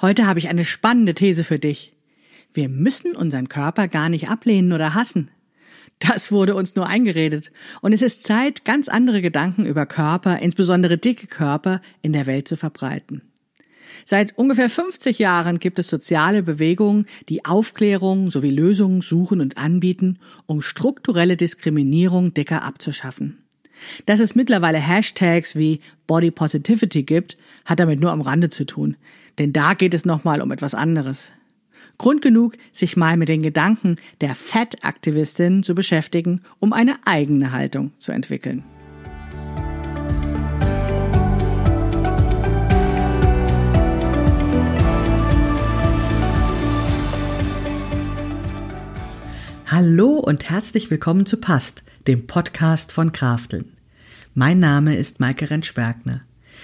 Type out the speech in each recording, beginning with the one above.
Heute habe ich eine spannende These für dich. Wir müssen unseren Körper gar nicht ablehnen oder hassen. Das wurde uns nur eingeredet. Und es ist Zeit, ganz andere Gedanken über Körper, insbesondere dicke Körper, in der Welt zu verbreiten. Seit ungefähr 50 Jahren gibt es soziale Bewegungen, die Aufklärung sowie Lösungen suchen und anbieten, um strukturelle Diskriminierung dicker abzuschaffen. Dass es mittlerweile Hashtags wie Body Positivity gibt, hat damit nur am Rande zu tun. Denn da geht es nochmal um etwas anderes. Grund genug, sich mal mit den Gedanken der Fat-Aktivistin zu beschäftigen, um eine eigene Haltung zu entwickeln. Hallo und herzlich willkommen zu Past, dem Podcast von Krafteln. Mein Name ist Maike Rentschbergner.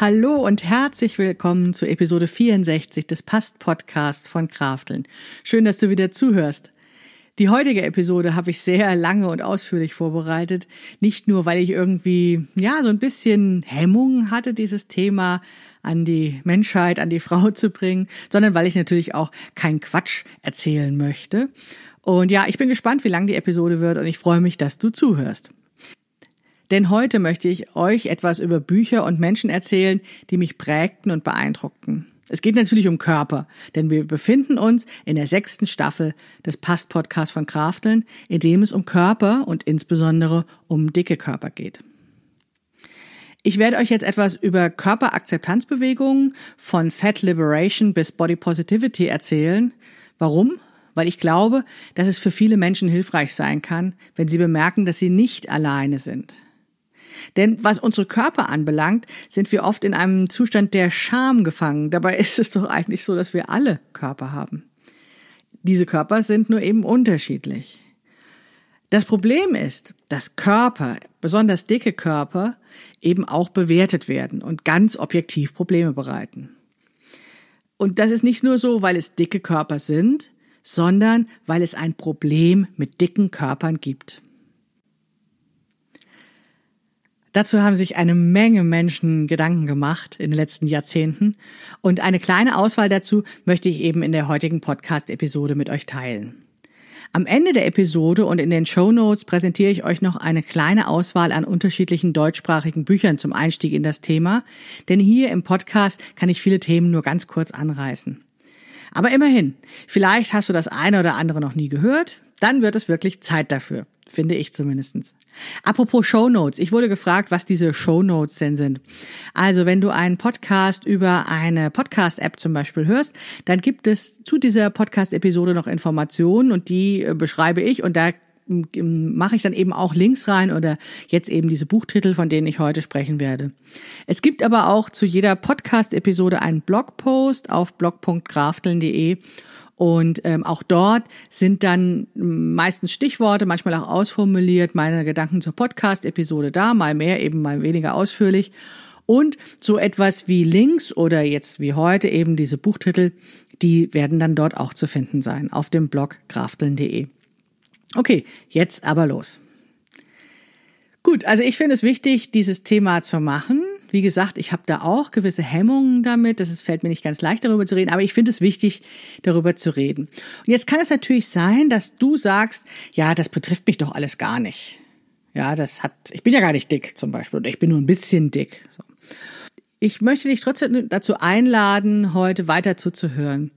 Hallo und herzlich willkommen zu Episode 64 des Past Podcasts von Krafteln. Schön, dass du wieder zuhörst. Die heutige Episode habe ich sehr lange und ausführlich vorbereitet. Nicht nur, weil ich irgendwie, ja, so ein bisschen Hemmungen hatte, dieses Thema an die Menschheit, an die Frau zu bringen, sondern weil ich natürlich auch keinen Quatsch erzählen möchte. Und ja, ich bin gespannt, wie lang die Episode wird und ich freue mich, dass du zuhörst. Denn heute möchte ich euch etwas über Bücher und Menschen erzählen, die mich prägten und beeindruckten. Es geht natürlich um Körper, denn wir befinden uns in der sechsten Staffel des Past-Podcasts von Krafteln, in dem es um Körper und insbesondere um dicke Körper geht. Ich werde euch jetzt etwas über Körperakzeptanzbewegungen von Fat Liberation bis Body Positivity erzählen. Warum? Weil ich glaube, dass es für viele Menschen hilfreich sein kann, wenn sie bemerken, dass sie nicht alleine sind. Denn was unsere Körper anbelangt, sind wir oft in einem Zustand der Scham gefangen. Dabei ist es doch eigentlich so, dass wir alle Körper haben. Diese Körper sind nur eben unterschiedlich. Das Problem ist, dass Körper, besonders dicke Körper, eben auch bewertet werden und ganz objektiv Probleme bereiten. Und das ist nicht nur so, weil es dicke Körper sind, sondern weil es ein Problem mit dicken Körpern gibt. Dazu haben sich eine Menge Menschen Gedanken gemacht in den letzten Jahrzehnten und eine kleine Auswahl dazu möchte ich eben in der heutigen Podcast-Episode mit euch teilen. Am Ende der Episode und in den Show Notes präsentiere ich euch noch eine kleine Auswahl an unterschiedlichen deutschsprachigen Büchern zum Einstieg in das Thema, denn hier im Podcast kann ich viele Themen nur ganz kurz anreißen. Aber immerhin, vielleicht hast du das eine oder andere noch nie gehört, dann wird es wirklich Zeit dafür, finde ich zumindestens. Apropos Show Notes. Ich wurde gefragt, was diese Show Notes denn sind. Also, wenn du einen Podcast über eine Podcast-App zum Beispiel hörst, dann gibt es zu dieser Podcast-Episode noch Informationen und die äh, beschreibe ich und da mache ich dann eben auch Links rein oder jetzt eben diese Buchtitel, von denen ich heute sprechen werde. Es gibt aber auch zu jeder Podcast-Episode einen Blogpost auf blog.grafteln.de und ähm, auch dort sind dann meistens Stichworte, manchmal auch ausformuliert, meine Gedanken zur Podcast-Episode da, mal mehr, eben mal weniger ausführlich. Und so etwas wie Links oder jetzt wie heute eben diese Buchtitel, die werden dann dort auch zu finden sein auf dem Blog krafteln.de. Okay, jetzt aber los. Gut, also ich finde es wichtig, dieses Thema zu machen. Wie gesagt, ich habe da auch gewisse Hemmungen damit. Das ist, fällt mir nicht ganz leicht, darüber zu reden, aber ich finde es wichtig, darüber zu reden. Und jetzt kann es natürlich sein, dass du sagst, ja, das betrifft mich doch alles gar nicht. Ja, das hat, ich bin ja gar nicht dick zum Beispiel oder ich bin nur ein bisschen dick. So. Ich möchte dich trotzdem dazu einladen, heute weiter zuzuhören.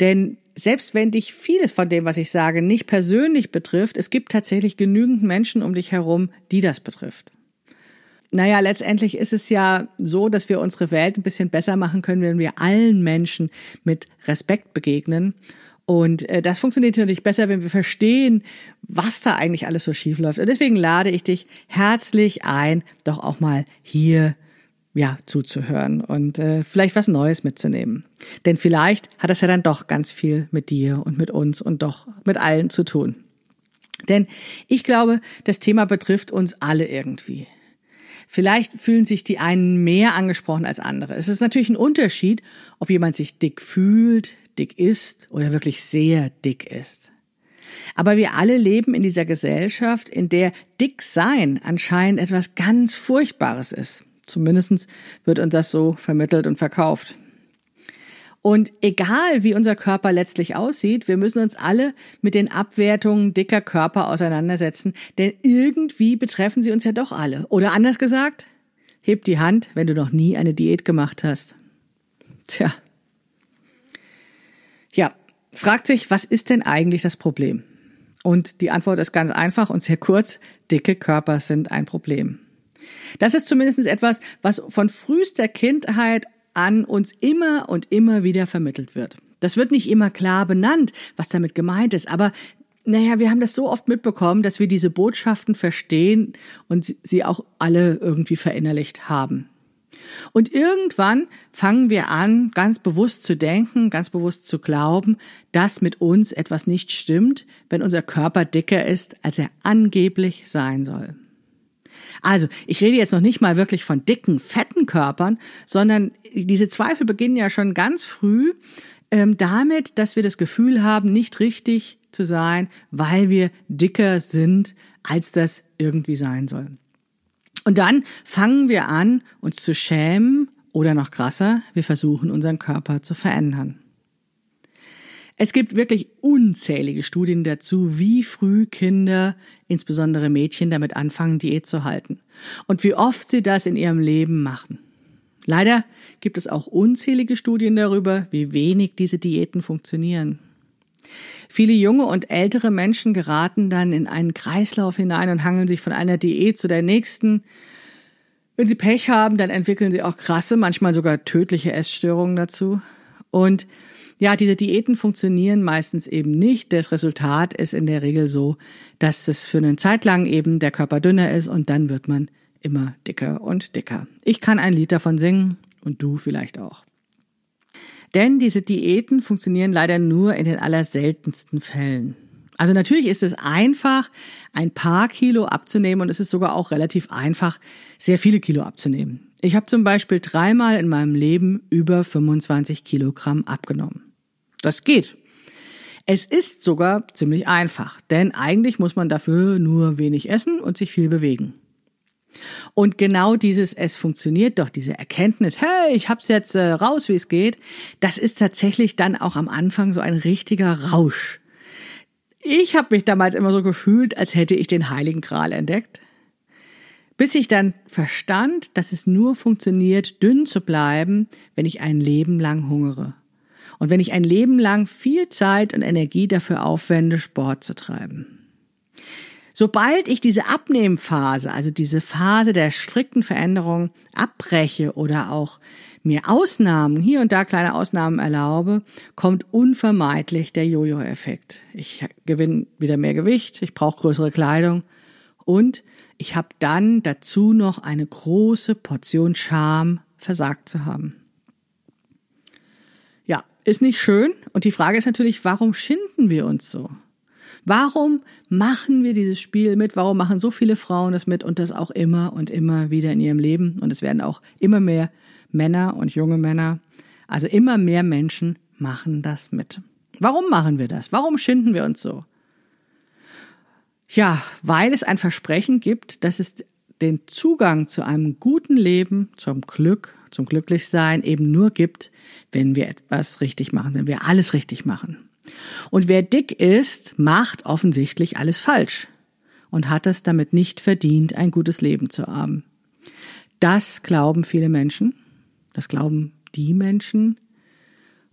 Denn selbst wenn dich vieles von dem, was ich sage, nicht persönlich betrifft, es gibt tatsächlich genügend Menschen um dich herum, die das betrifft. Naja, letztendlich ist es ja so, dass wir unsere Welt ein bisschen besser machen können, wenn wir allen Menschen mit Respekt begegnen. Und äh, das funktioniert natürlich besser, wenn wir verstehen, was da eigentlich alles so schief läuft. Und deswegen lade ich dich herzlich ein, doch auch mal hier ja, zuzuhören und äh, vielleicht was Neues mitzunehmen. Denn vielleicht hat das ja dann doch ganz viel mit dir und mit uns und doch mit allen zu tun. Denn ich glaube, das Thema betrifft uns alle irgendwie. Vielleicht fühlen sich die einen mehr angesprochen als andere. Es ist natürlich ein Unterschied, ob jemand sich dick fühlt, dick ist oder wirklich sehr dick ist. Aber wir alle leben in dieser Gesellschaft, in der dick sein anscheinend etwas ganz Furchtbares ist. Zumindest wird uns das so vermittelt und verkauft. Und egal wie unser Körper letztlich aussieht, wir müssen uns alle mit den Abwertungen dicker Körper auseinandersetzen, denn irgendwie betreffen sie uns ja doch alle. Oder anders gesagt, heb die Hand, wenn du noch nie eine Diät gemacht hast. Tja. Ja, fragt sich, was ist denn eigentlich das Problem? Und die Antwort ist ganz einfach und sehr kurz. Dicke Körper sind ein Problem. Das ist zumindest etwas, was von frühester Kindheit an uns immer und immer wieder vermittelt wird. Das wird nicht immer klar benannt, was damit gemeint ist, aber naja, wir haben das so oft mitbekommen, dass wir diese Botschaften verstehen und sie auch alle irgendwie verinnerlicht haben. Und irgendwann fangen wir an, ganz bewusst zu denken, ganz bewusst zu glauben, dass mit uns etwas nicht stimmt, wenn unser Körper dicker ist, als er angeblich sein soll. Also, ich rede jetzt noch nicht mal wirklich von dicken, fetten Körpern, sondern diese Zweifel beginnen ja schon ganz früh ähm, damit, dass wir das Gefühl haben, nicht richtig zu sein, weil wir dicker sind, als das irgendwie sein soll. Und dann fangen wir an, uns zu schämen oder noch krasser, wir versuchen unseren Körper zu verändern. Es gibt wirklich unzählige Studien dazu, wie früh Kinder, insbesondere Mädchen, damit anfangen, Diät zu halten und wie oft sie das in ihrem Leben machen. Leider gibt es auch unzählige Studien darüber, wie wenig diese Diäten funktionieren. Viele junge und ältere Menschen geraten dann in einen Kreislauf hinein und hangeln sich von einer Diät zu der nächsten. Wenn sie Pech haben, dann entwickeln sie auch krasse, manchmal sogar tödliche Essstörungen dazu. Und ja, diese Diäten funktionieren meistens eben nicht. Das Resultat ist in der Regel so, dass es für eine Zeit lang eben der Körper dünner ist und dann wird man immer dicker und dicker. Ich kann ein Lied davon singen und du vielleicht auch. Denn diese Diäten funktionieren leider nur in den allerseltensten Fällen. Also natürlich ist es einfach, ein paar Kilo abzunehmen und es ist sogar auch relativ einfach, sehr viele Kilo abzunehmen. Ich habe zum Beispiel dreimal in meinem Leben über 25 Kilogramm abgenommen. Das geht. Es ist sogar ziemlich einfach, denn eigentlich muss man dafür nur wenig essen und sich viel bewegen. Und genau dieses es funktioniert doch, diese Erkenntnis, hey, ich hab's jetzt äh, raus, wie es geht, das ist tatsächlich dann auch am Anfang so ein richtiger Rausch. Ich habe mich damals immer so gefühlt, als hätte ich den heiligen Gral entdeckt. Bis ich dann verstand, dass es nur funktioniert, dünn zu bleiben, wenn ich ein Leben lang hungere. Und wenn ich ein Leben lang viel Zeit und Energie dafür aufwende, Sport zu treiben. Sobald ich diese Abnehmphase, also diese Phase der strikten Veränderung abbreche oder auch mir Ausnahmen, hier und da kleine Ausnahmen erlaube, kommt unvermeidlich der Jojo-Effekt. Ich gewinne wieder mehr Gewicht, ich brauche größere Kleidung und ich habe dann dazu noch eine große Portion Scham versagt zu haben. Ja, ist nicht schön und die Frage ist natürlich, warum schinden wir uns so? Warum machen wir dieses Spiel mit? Warum machen so viele Frauen das mit und das auch immer und immer wieder in ihrem Leben? Und es werden auch immer mehr Männer und junge Männer, also immer mehr Menschen machen das mit. Warum machen wir das? Warum schinden wir uns so? Ja, weil es ein Versprechen gibt, dass es den Zugang zu einem guten Leben, zum Glück, zum Glücklichsein eben nur gibt, wenn wir etwas richtig machen, wenn wir alles richtig machen. Und wer dick ist, macht offensichtlich alles falsch und hat es damit nicht verdient, ein gutes Leben zu haben. Das glauben viele Menschen, das glauben die Menschen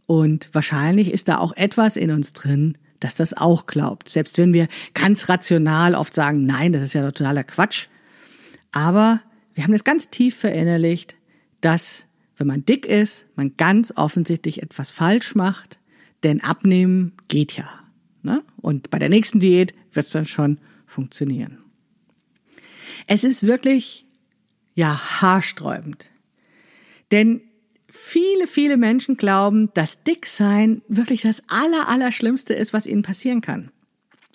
und wahrscheinlich ist da auch etwas in uns drin, das das auch glaubt. Selbst wenn wir ganz rational oft sagen, nein, das ist ja totaler Quatsch. Aber wir haben das ganz tief verinnerlicht, dass wenn man dick ist, man ganz offensichtlich etwas falsch macht denn abnehmen geht ja. Ne? Und bei der nächsten Diät wird es dann schon funktionieren. Es ist wirklich, ja, haarsträubend, Denn viele, viele Menschen glauben, dass Dicksein wirklich das aller, aller Schlimmste ist, was ihnen passieren kann.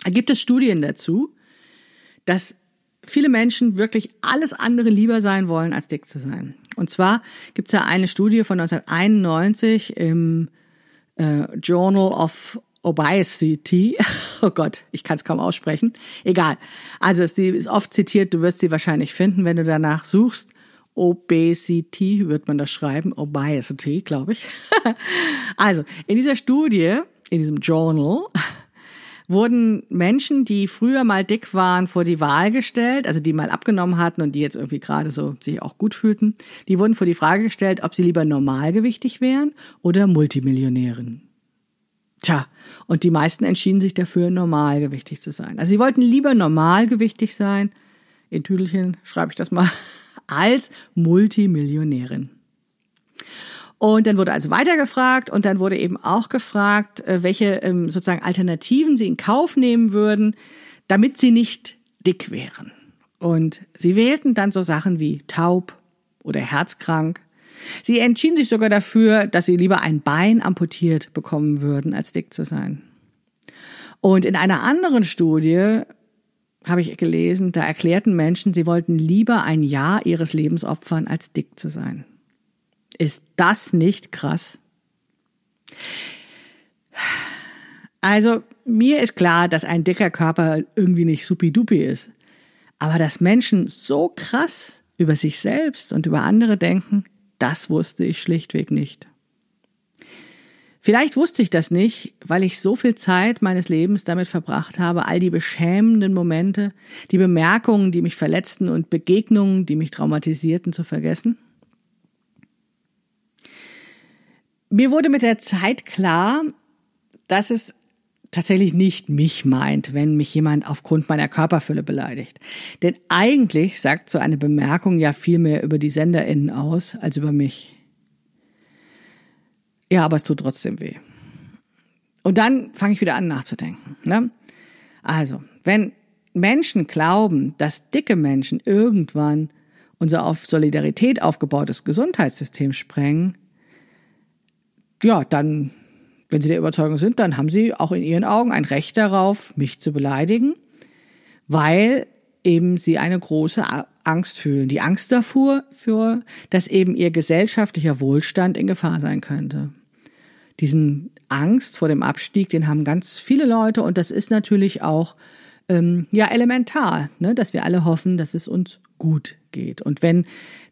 Da gibt es Studien dazu, dass viele Menschen wirklich alles andere lieber sein wollen, als dick zu sein. Und zwar gibt es ja eine Studie von 1991 im äh, Journal of Obesity. Oh Gott, ich kann es kaum aussprechen. Egal. Also sie ist oft zitiert, du wirst sie wahrscheinlich finden, wenn du danach suchst. Obesity wird man das schreiben, Obesity, glaube ich. also in dieser Studie, in diesem Journal, wurden Menschen, die früher mal dick waren, vor die Wahl gestellt, also die mal abgenommen hatten und die jetzt irgendwie gerade so sich auch gut fühlten, die wurden vor die Frage gestellt, ob sie lieber normalgewichtig wären oder Multimillionären. Tja, und die meisten entschieden sich dafür, normalgewichtig zu sein. Also sie wollten lieber normalgewichtig sein, in Tüdelchen schreibe ich das mal, als Multimillionärin. Und dann wurde also weitergefragt und dann wurde eben auch gefragt, äh, welche ähm, sozusagen Alternativen sie in Kauf nehmen würden, damit sie nicht dick wären. Und sie wählten dann so Sachen wie taub oder herzkrank. Sie entschieden sich sogar dafür, dass sie lieber ein Bein amputiert bekommen würden, als dick zu sein. Und in einer anderen Studie habe ich gelesen, da erklärten Menschen, sie wollten lieber ein Jahr ihres Lebens opfern, als dick zu sein. Ist das nicht krass? Also, mir ist klar, dass ein dicker Körper irgendwie nicht supidupi ist. Aber dass Menschen so krass über sich selbst und über andere denken, das wusste ich schlichtweg nicht. Vielleicht wusste ich das nicht, weil ich so viel Zeit meines Lebens damit verbracht habe, all die beschämenden Momente, die Bemerkungen, die mich verletzten und Begegnungen, die mich traumatisierten, zu vergessen. Mir wurde mit der Zeit klar, dass es tatsächlich nicht mich meint, wenn mich jemand aufgrund meiner Körperfülle beleidigt. Denn eigentlich sagt so eine Bemerkung ja viel mehr über die SenderInnen aus als über mich. Ja, aber es tut trotzdem weh. Und dann fange ich wieder an nachzudenken. Ne? Also, wenn Menschen glauben, dass dicke Menschen irgendwann unser auf Solidarität aufgebautes Gesundheitssystem sprengen, ja, dann, wenn Sie der Überzeugung sind, dann haben Sie auch in Ihren Augen ein Recht darauf, mich zu beleidigen, weil eben Sie eine große Angst fühlen. Die Angst davor, für, dass eben Ihr gesellschaftlicher Wohlstand in Gefahr sein könnte. Diesen Angst vor dem Abstieg, den haben ganz viele Leute und das ist natürlich auch ähm, ja elementar, ne, dass wir alle hoffen, dass es uns gut geht. Und wenn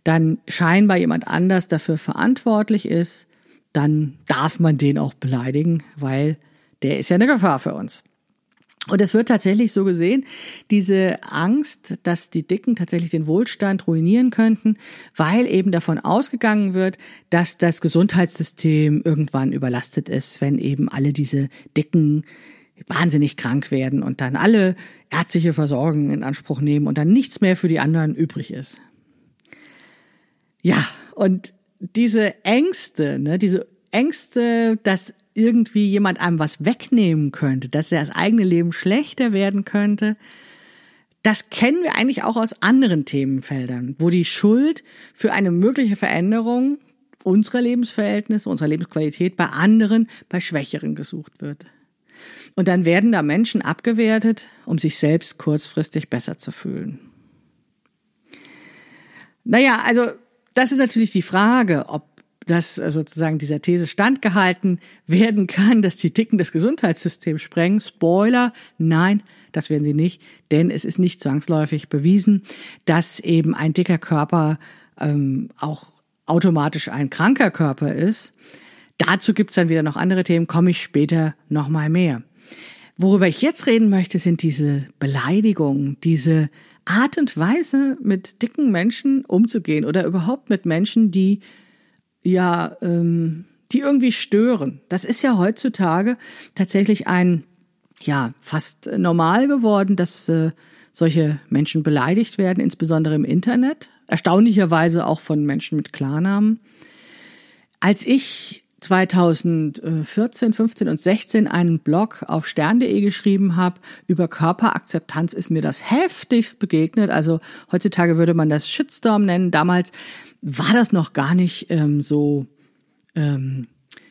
dann scheinbar jemand anders dafür verantwortlich ist, dann darf man den auch beleidigen, weil der ist ja eine Gefahr für uns. Und es wird tatsächlich so gesehen, diese Angst, dass die Dicken tatsächlich den Wohlstand ruinieren könnten, weil eben davon ausgegangen wird, dass das Gesundheitssystem irgendwann überlastet ist, wenn eben alle diese Dicken wahnsinnig krank werden und dann alle ärztliche Versorgung in Anspruch nehmen und dann nichts mehr für die anderen übrig ist. Ja, und diese Ängste, ne, diese Ängste, dass irgendwie jemand einem was wegnehmen könnte, dass das eigene Leben schlechter werden könnte, das kennen wir eigentlich auch aus anderen Themenfeldern, wo die Schuld für eine mögliche Veränderung unserer Lebensverhältnisse, unserer Lebensqualität bei anderen, bei Schwächeren gesucht wird. Und dann werden da Menschen abgewertet, um sich selbst kurzfristig besser zu fühlen. Naja, also das ist natürlich die Frage, ob dass äh, sozusagen dieser These standgehalten werden kann, dass die Ticken das Gesundheitssystem sprengen. Spoiler, nein, das werden sie nicht, denn es ist nicht zwangsläufig bewiesen, dass eben ein dicker Körper ähm, auch automatisch ein kranker Körper ist. Dazu gibt's dann wieder noch andere Themen, komme ich später nochmal mehr. Worüber ich jetzt reden möchte, sind diese Beleidigungen, diese Art und Weise, mit dicken Menschen umzugehen oder überhaupt mit Menschen, die ja, ähm, die irgendwie stören. Das ist ja heutzutage tatsächlich ein, ja, fast normal geworden, dass äh, solche Menschen beleidigt werden, insbesondere im Internet. Erstaunlicherweise auch von Menschen mit Klarnamen. Als ich 2014, 15 und 16 einen Blog auf stern.de geschrieben habe über Körperakzeptanz, ist mir das heftigst begegnet. Also heutzutage würde man das Shitstorm nennen. Damals war das noch gar nicht ähm, so, ähm,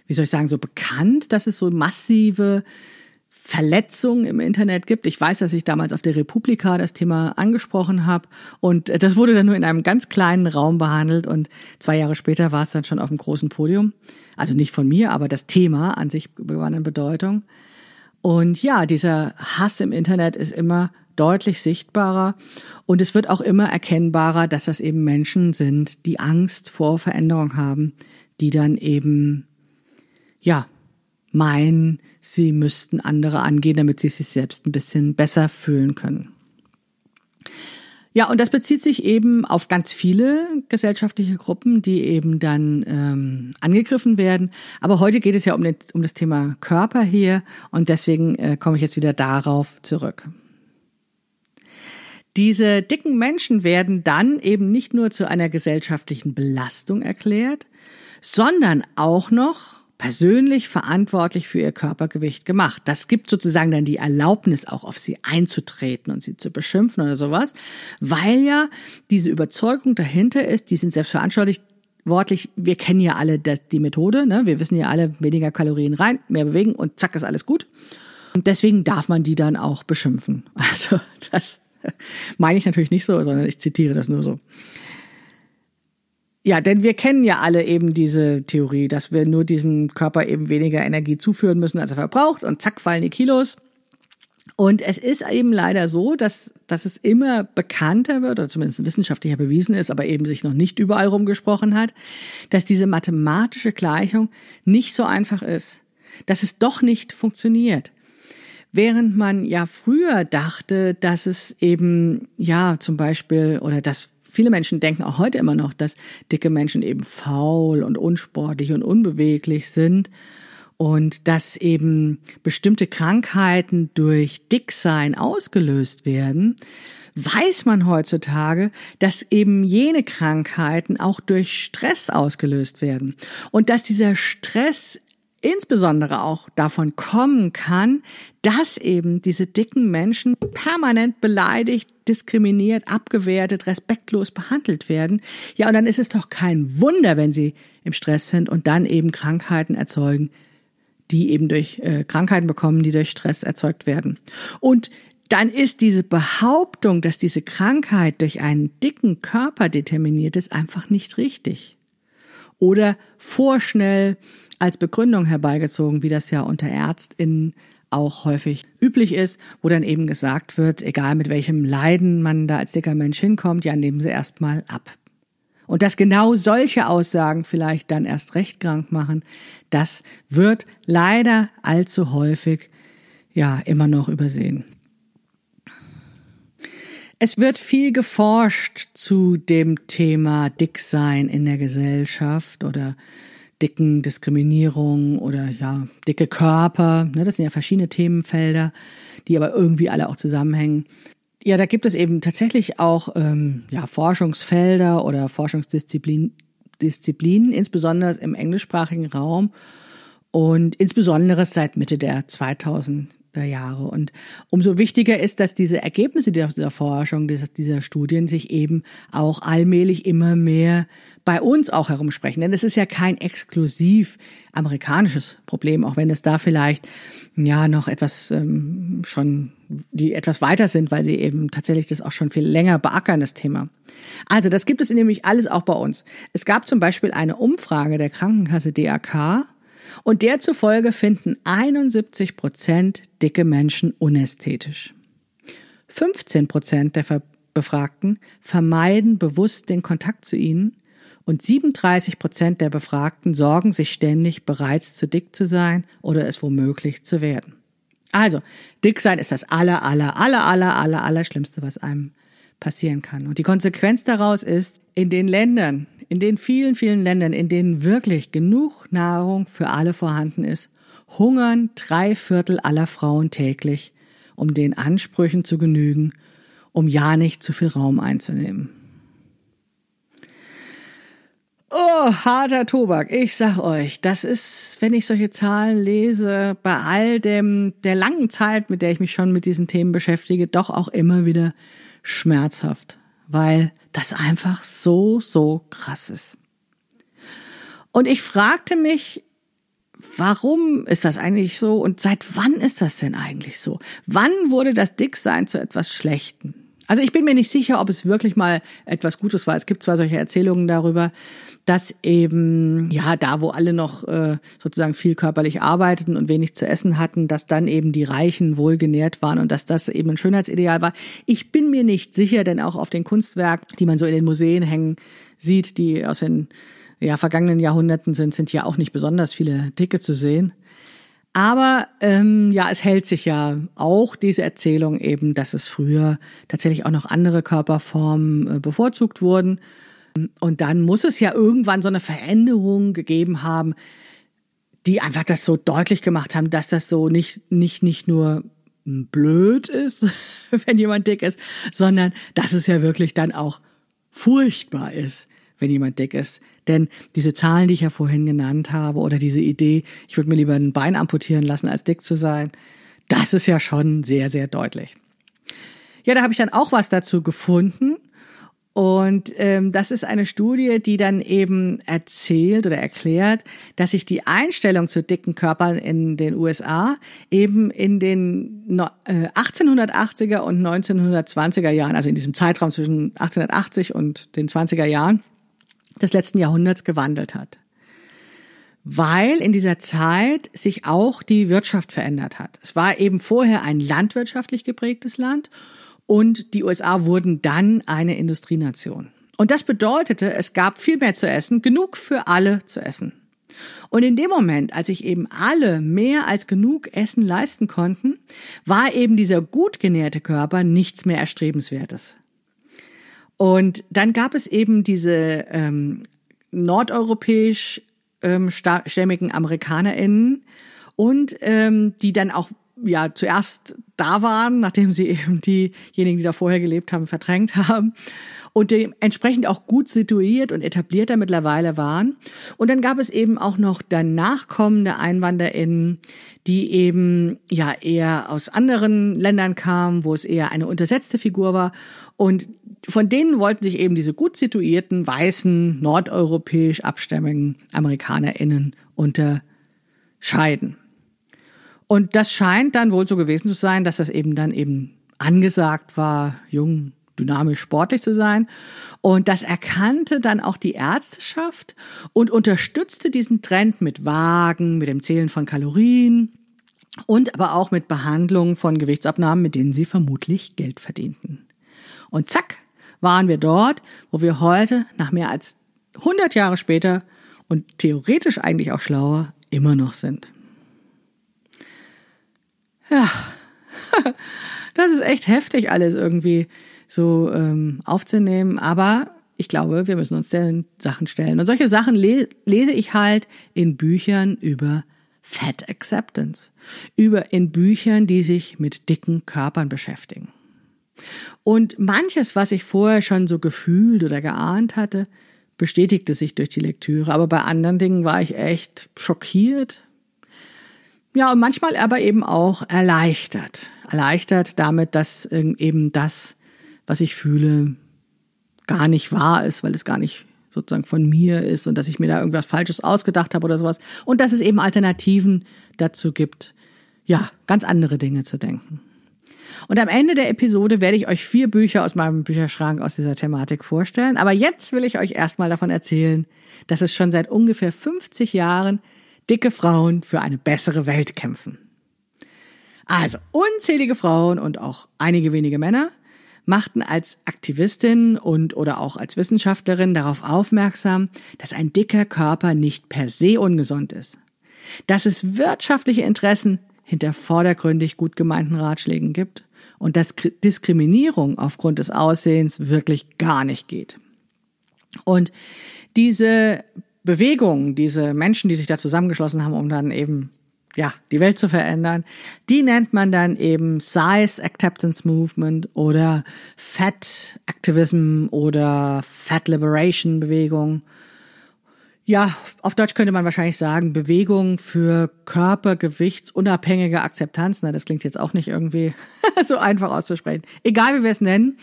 wie soll ich sagen, so bekannt, dass es so massive Verletzungen im Internet gibt. Ich weiß, dass ich damals auf der Republika das Thema angesprochen habe und das wurde dann nur in einem ganz kleinen Raum behandelt und zwei Jahre später war es dann schon auf dem großen Podium. Also nicht von mir, aber das Thema an sich gewann an Bedeutung. Und ja, dieser Hass im Internet ist immer deutlich sichtbarer und es wird auch immer erkennbarer, dass das eben Menschen sind, die Angst vor Veränderung haben, die dann eben ja meinen, sie müssten andere angehen, damit sie sich selbst ein bisschen besser fühlen können. Ja, und das bezieht sich eben auf ganz viele gesellschaftliche Gruppen, die eben dann ähm, angegriffen werden. Aber heute geht es ja um, den, um das Thema Körper hier und deswegen äh, komme ich jetzt wieder darauf zurück. Diese dicken Menschen werden dann eben nicht nur zu einer gesellschaftlichen Belastung erklärt, sondern auch noch persönlich verantwortlich für ihr Körpergewicht gemacht. Das gibt sozusagen dann die Erlaubnis, auch auf sie einzutreten und sie zu beschimpfen oder sowas, weil ja diese Überzeugung dahinter ist, die sind selbstverantwortlich. Wortlich, wir kennen ja alle die Methode, ne? wir wissen ja alle, weniger Kalorien rein, mehr bewegen und zack ist alles gut. Und deswegen darf man die dann auch beschimpfen. Also das meine ich natürlich nicht so, sondern ich zitiere das nur so. Ja, denn wir kennen ja alle eben diese Theorie, dass wir nur diesem Körper eben weniger Energie zuführen müssen, als er verbraucht und zack fallen die Kilos. Und es ist eben leider so, dass, dass es immer bekannter wird, oder zumindest wissenschaftlicher bewiesen ist, aber eben sich noch nicht überall rumgesprochen hat, dass diese mathematische Gleichung nicht so einfach ist, dass es doch nicht funktioniert. Während man ja früher dachte, dass es eben, ja, zum Beispiel, oder dass Viele Menschen denken auch heute immer noch, dass dicke Menschen eben faul und unsportlich und unbeweglich sind und dass eben bestimmte Krankheiten durch Dicksein ausgelöst werden, weiß man heutzutage, dass eben jene Krankheiten auch durch Stress ausgelöst werden. Und dass dieser Stress insbesondere auch davon kommen kann, dass eben diese dicken Menschen permanent beleidigt, diskriminiert, abgewertet, respektlos behandelt werden. Ja, und dann ist es doch kein Wunder, wenn sie im Stress sind und dann eben Krankheiten erzeugen, die eben durch äh, Krankheiten bekommen, die durch Stress erzeugt werden. Und dann ist diese Behauptung, dass diese Krankheit durch einen dicken Körper determiniert ist, einfach nicht richtig. Oder vorschnell als Begründung herbeigezogen, wie das ja unter ÄrztInnen auch häufig üblich ist, wo dann eben gesagt wird, egal mit welchem Leiden man da als dicker Mensch hinkommt, ja, nehmen Sie erstmal ab. Und dass genau solche Aussagen vielleicht dann erst recht krank machen, das wird leider allzu häufig ja immer noch übersehen. Es wird viel geforscht zu dem Thema Dicksein in der Gesellschaft oder dicken Diskriminierung oder ja, dicke Körper. Ne, das sind ja verschiedene Themenfelder, die aber irgendwie alle auch zusammenhängen. Ja, da gibt es eben tatsächlich auch ähm, ja, Forschungsfelder oder Forschungsdisziplinen, Disziplinen, insbesondere im englischsprachigen Raum und insbesondere seit Mitte der 2000 der Jahre. Und umso wichtiger ist, dass diese Ergebnisse dieser Forschung, dieser Studien sich eben auch allmählich immer mehr bei uns auch herumsprechen. Denn es ist ja kein exklusiv amerikanisches Problem, auch wenn es da vielleicht ja noch etwas ähm, schon, die etwas weiter sind, weil sie eben tatsächlich das auch schon viel länger beackern, das Thema. Also das gibt es nämlich alles auch bei uns. Es gab zum Beispiel eine Umfrage der Krankenkasse DAK und der zufolge finden 71 Prozent dicke Menschen unästhetisch. 15 Prozent der Befragten vermeiden bewusst den Kontakt zu ihnen und 37 Prozent der Befragten sorgen sich ständig, bereits zu dick zu sein oder es womöglich zu werden. Also, dick sein ist das aller, aller, aller, aller, aller, aller Schlimmste, was einem passieren kann. Und die Konsequenz daraus ist, in den Ländern, in den vielen, vielen Ländern, in denen wirklich genug Nahrung für alle vorhanden ist, hungern drei Viertel aller Frauen täglich, um den Ansprüchen zu genügen, um ja nicht zu viel Raum einzunehmen. Oh, harter Tobak. Ich sag euch, das ist, wenn ich solche Zahlen lese, bei all dem, der langen Zeit, mit der ich mich schon mit diesen Themen beschäftige, doch auch immer wieder schmerzhaft, weil das einfach so, so krass ist. Und ich fragte mich, warum ist das eigentlich so und seit wann ist das denn eigentlich so? Wann wurde das Dicksein zu etwas Schlechten? Also ich bin mir nicht sicher, ob es wirklich mal etwas Gutes war. Es gibt zwar solche Erzählungen darüber, dass eben, ja, da wo alle noch äh, sozusagen viel körperlich arbeiteten und wenig zu essen hatten, dass dann eben die Reichen wohlgenährt waren und dass das eben ein Schönheitsideal war. Ich bin mir nicht sicher, denn auch auf den Kunstwerken, die man so in den Museen hängen sieht, die aus den ja, vergangenen Jahrhunderten sind, sind ja auch nicht besonders viele Dicke zu sehen. Aber ähm, ja, es hält sich ja auch diese Erzählung eben, dass es früher tatsächlich auch noch andere Körperformen äh, bevorzugt wurden. Und dann muss es ja irgendwann so eine Veränderung gegeben haben, die einfach das so deutlich gemacht haben, dass das so nicht, nicht, nicht nur blöd ist, wenn jemand dick ist, sondern dass es ja wirklich dann auch furchtbar ist, wenn jemand dick ist. Denn diese Zahlen, die ich ja vorhin genannt habe, oder diese Idee, ich würde mir lieber ein Bein amputieren lassen, als dick zu sein, das ist ja schon sehr, sehr deutlich. Ja, da habe ich dann auch was dazu gefunden. Und ähm, das ist eine Studie, die dann eben erzählt oder erklärt, dass sich die Einstellung zu dicken Körpern in den USA eben in den 1880er und 1920er Jahren, also in diesem Zeitraum zwischen 1880 und den 20er Jahren, des letzten Jahrhunderts gewandelt hat. Weil in dieser Zeit sich auch die Wirtschaft verändert hat. Es war eben vorher ein landwirtschaftlich geprägtes Land und die USA wurden dann eine Industrienation. Und das bedeutete, es gab viel mehr zu essen, genug für alle zu essen. Und in dem Moment, als sich eben alle mehr als genug Essen leisten konnten, war eben dieser gut genährte Körper nichts mehr Erstrebenswertes. Und dann gab es eben diese ähm, nordeuropäisch ähm, stämmigen AmerikanerInnen und ähm, die dann auch ja zuerst da waren, nachdem sie eben diejenigen, die da vorher gelebt haben, verdrängt haben und dementsprechend auch gut situiert und etablierter mittlerweile waren. Und dann gab es eben auch noch dann nachkommende EinwanderInnen, die eben ja eher aus anderen Ländern kamen, wo es eher eine untersetzte Figur war. Und von denen wollten sich eben diese gut situierten, weißen, nordeuropäisch abstämmigen AmerikanerInnen unterscheiden. Und das scheint dann wohl so gewesen zu sein, dass das eben dann eben angesagt war, jung, dynamisch, sportlich zu sein. Und das erkannte dann auch die Ärzteschaft und unterstützte diesen Trend mit Wagen, mit dem Zählen von Kalorien und aber auch mit Behandlungen von Gewichtsabnahmen, mit denen sie vermutlich Geld verdienten. Und zack, waren wir dort, wo wir heute, nach mehr als 100 Jahre später und theoretisch eigentlich auch schlauer, immer noch sind. Ja, das ist echt heftig alles irgendwie so ähm, aufzunehmen, aber ich glaube, wir müssen uns den Sachen stellen. Und solche Sachen le lese ich halt in Büchern über Fat Acceptance, über in Büchern, die sich mit dicken Körpern beschäftigen. Und manches, was ich vorher schon so gefühlt oder geahnt hatte, bestätigte sich durch die Lektüre. Aber bei anderen Dingen war ich echt schockiert. Ja, und manchmal aber eben auch erleichtert. Erleichtert damit, dass eben das was ich fühle, gar nicht wahr ist, weil es gar nicht sozusagen von mir ist und dass ich mir da irgendwas Falsches ausgedacht habe oder sowas. Und dass es eben Alternativen dazu gibt, ja, ganz andere Dinge zu denken. Und am Ende der Episode werde ich euch vier Bücher aus meinem Bücherschrank aus dieser Thematik vorstellen. Aber jetzt will ich euch erstmal davon erzählen, dass es schon seit ungefähr 50 Jahren dicke Frauen für eine bessere Welt kämpfen. Also unzählige Frauen und auch einige wenige Männer machten als Aktivistin und oder auch als Wissenschaftlerin darauf aufmerksam, dass ein dicker Körper nicht per se ungesund ist. Dass es wirtschaftliche Interessen hinter vordergründig gut gemeinten Ratschlägen gibt und dass Diskriminierung aufgrund des Aussehens wirklich gar nicht geht. Und diese Bewegung, diese Menschen, die sich da zusammengeschlossen haben, um dann eben ja, die Welt zu verändern. Die nennt man dann eben Size Acceptance Movement oder Fat Activism oder Fat Liberation Bewegung. Ja, auf Deutsch könnte man wahrscheinlich sagen, Bewegung für körpergewichtsunabhängige Akzeptanz. Na, das klingt jetzt auch nicht irgendwie so einfach auszusprechen. Egal, wie wir es nennen.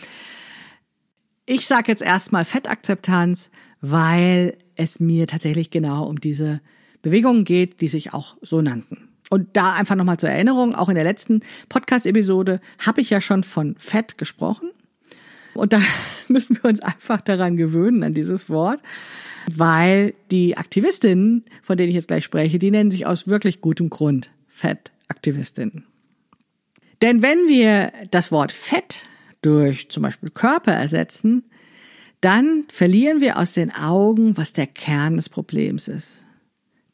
Ich sage jetzt erstmal Fettakzeptanz, weil es mir tatsächlich genau um diese Bewegungen geht, die sich auch so nannten. Und da einfach nochmal zur Erinnerung, auch in der letzten Podcast-Episode habe ich ja schon von Fett gesprochen. Und da müssen wir uns einfach daran gewöhnen, an dieses Wort weil die Aktivistinnen, von denen ich jetzt gleich spreche, die nennen sich aus wirklich gutem Grund Fettaktivistinnen. Denn wenn wir das Wort Fett durch zum Beispiel Körper ersetzen, dann verlieren wir aus den Augen, was der Kern des Problems ist.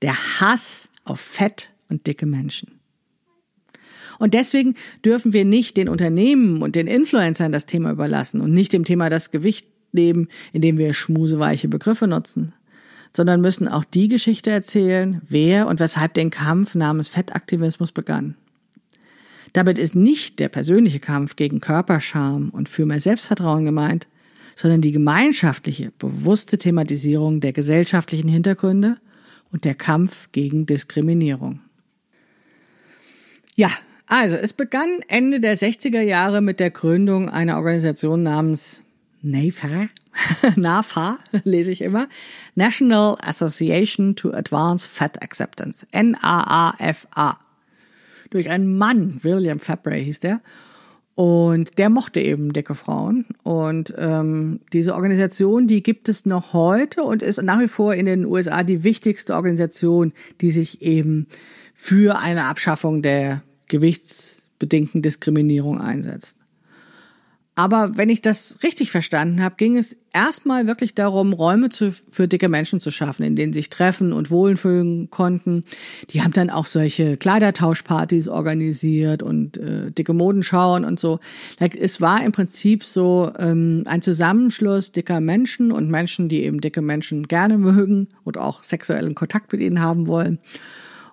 Der Hass auf Fett und dicke Menschen. Und deswegen dürfen wir nicht den Unternehmen und den Influencern das Thema überlassen und nicht dem Thema das Gewicht leben, indem wir schmuseweiche Begriffe nutzen, sondern müssen auch die Geschichte erzählen, wer und weshalb den Kampf namens Fettaktivismus begann. Damit ist nicht der persönliche Kampf gegen Körperscham und für mehr Selbstvertrauen gemeint, sondern die gemeinschaftliche, bewusste Thematisierung der gesellschaftlichen Hintergründe und der Kampf gegen Diskriminierung. Ja, also es begann Ende der 60er Jahre mit der Gründung einer Organisation namens NAFA, NAFA lese ich immer, National Association to Advance Fat Acceptance, N-A-A-F-A. Durch einen Mann, William Fabry hieß der. Und der mochte eben dicke Frauen. Und ähm, diese Organisation, die gibt es noch heute und ist nach wie vor in den USA die wichtigste Organisation, die sich eben für eine Abschaffung der gewichtsbedingten Diskriminierung einsetzt. Aber wenn ich das richtig verstanden habe, ging es erstmal wirklich darum, Räume zu, für dicke Menschen zu schaffen, in denen sich treffen und wohlfühlen konnten. Die haben dann auch solche Kleidertauschpartys organisiert und äh, dicke Modenschauen und so. Es war im Prinzip so ähm, ein Zusammenschluss dicker Menschen und Menschen, die eben dicke Menschen gerne mögen und auch sexuellen Kontakt mit ihnen haben wollen.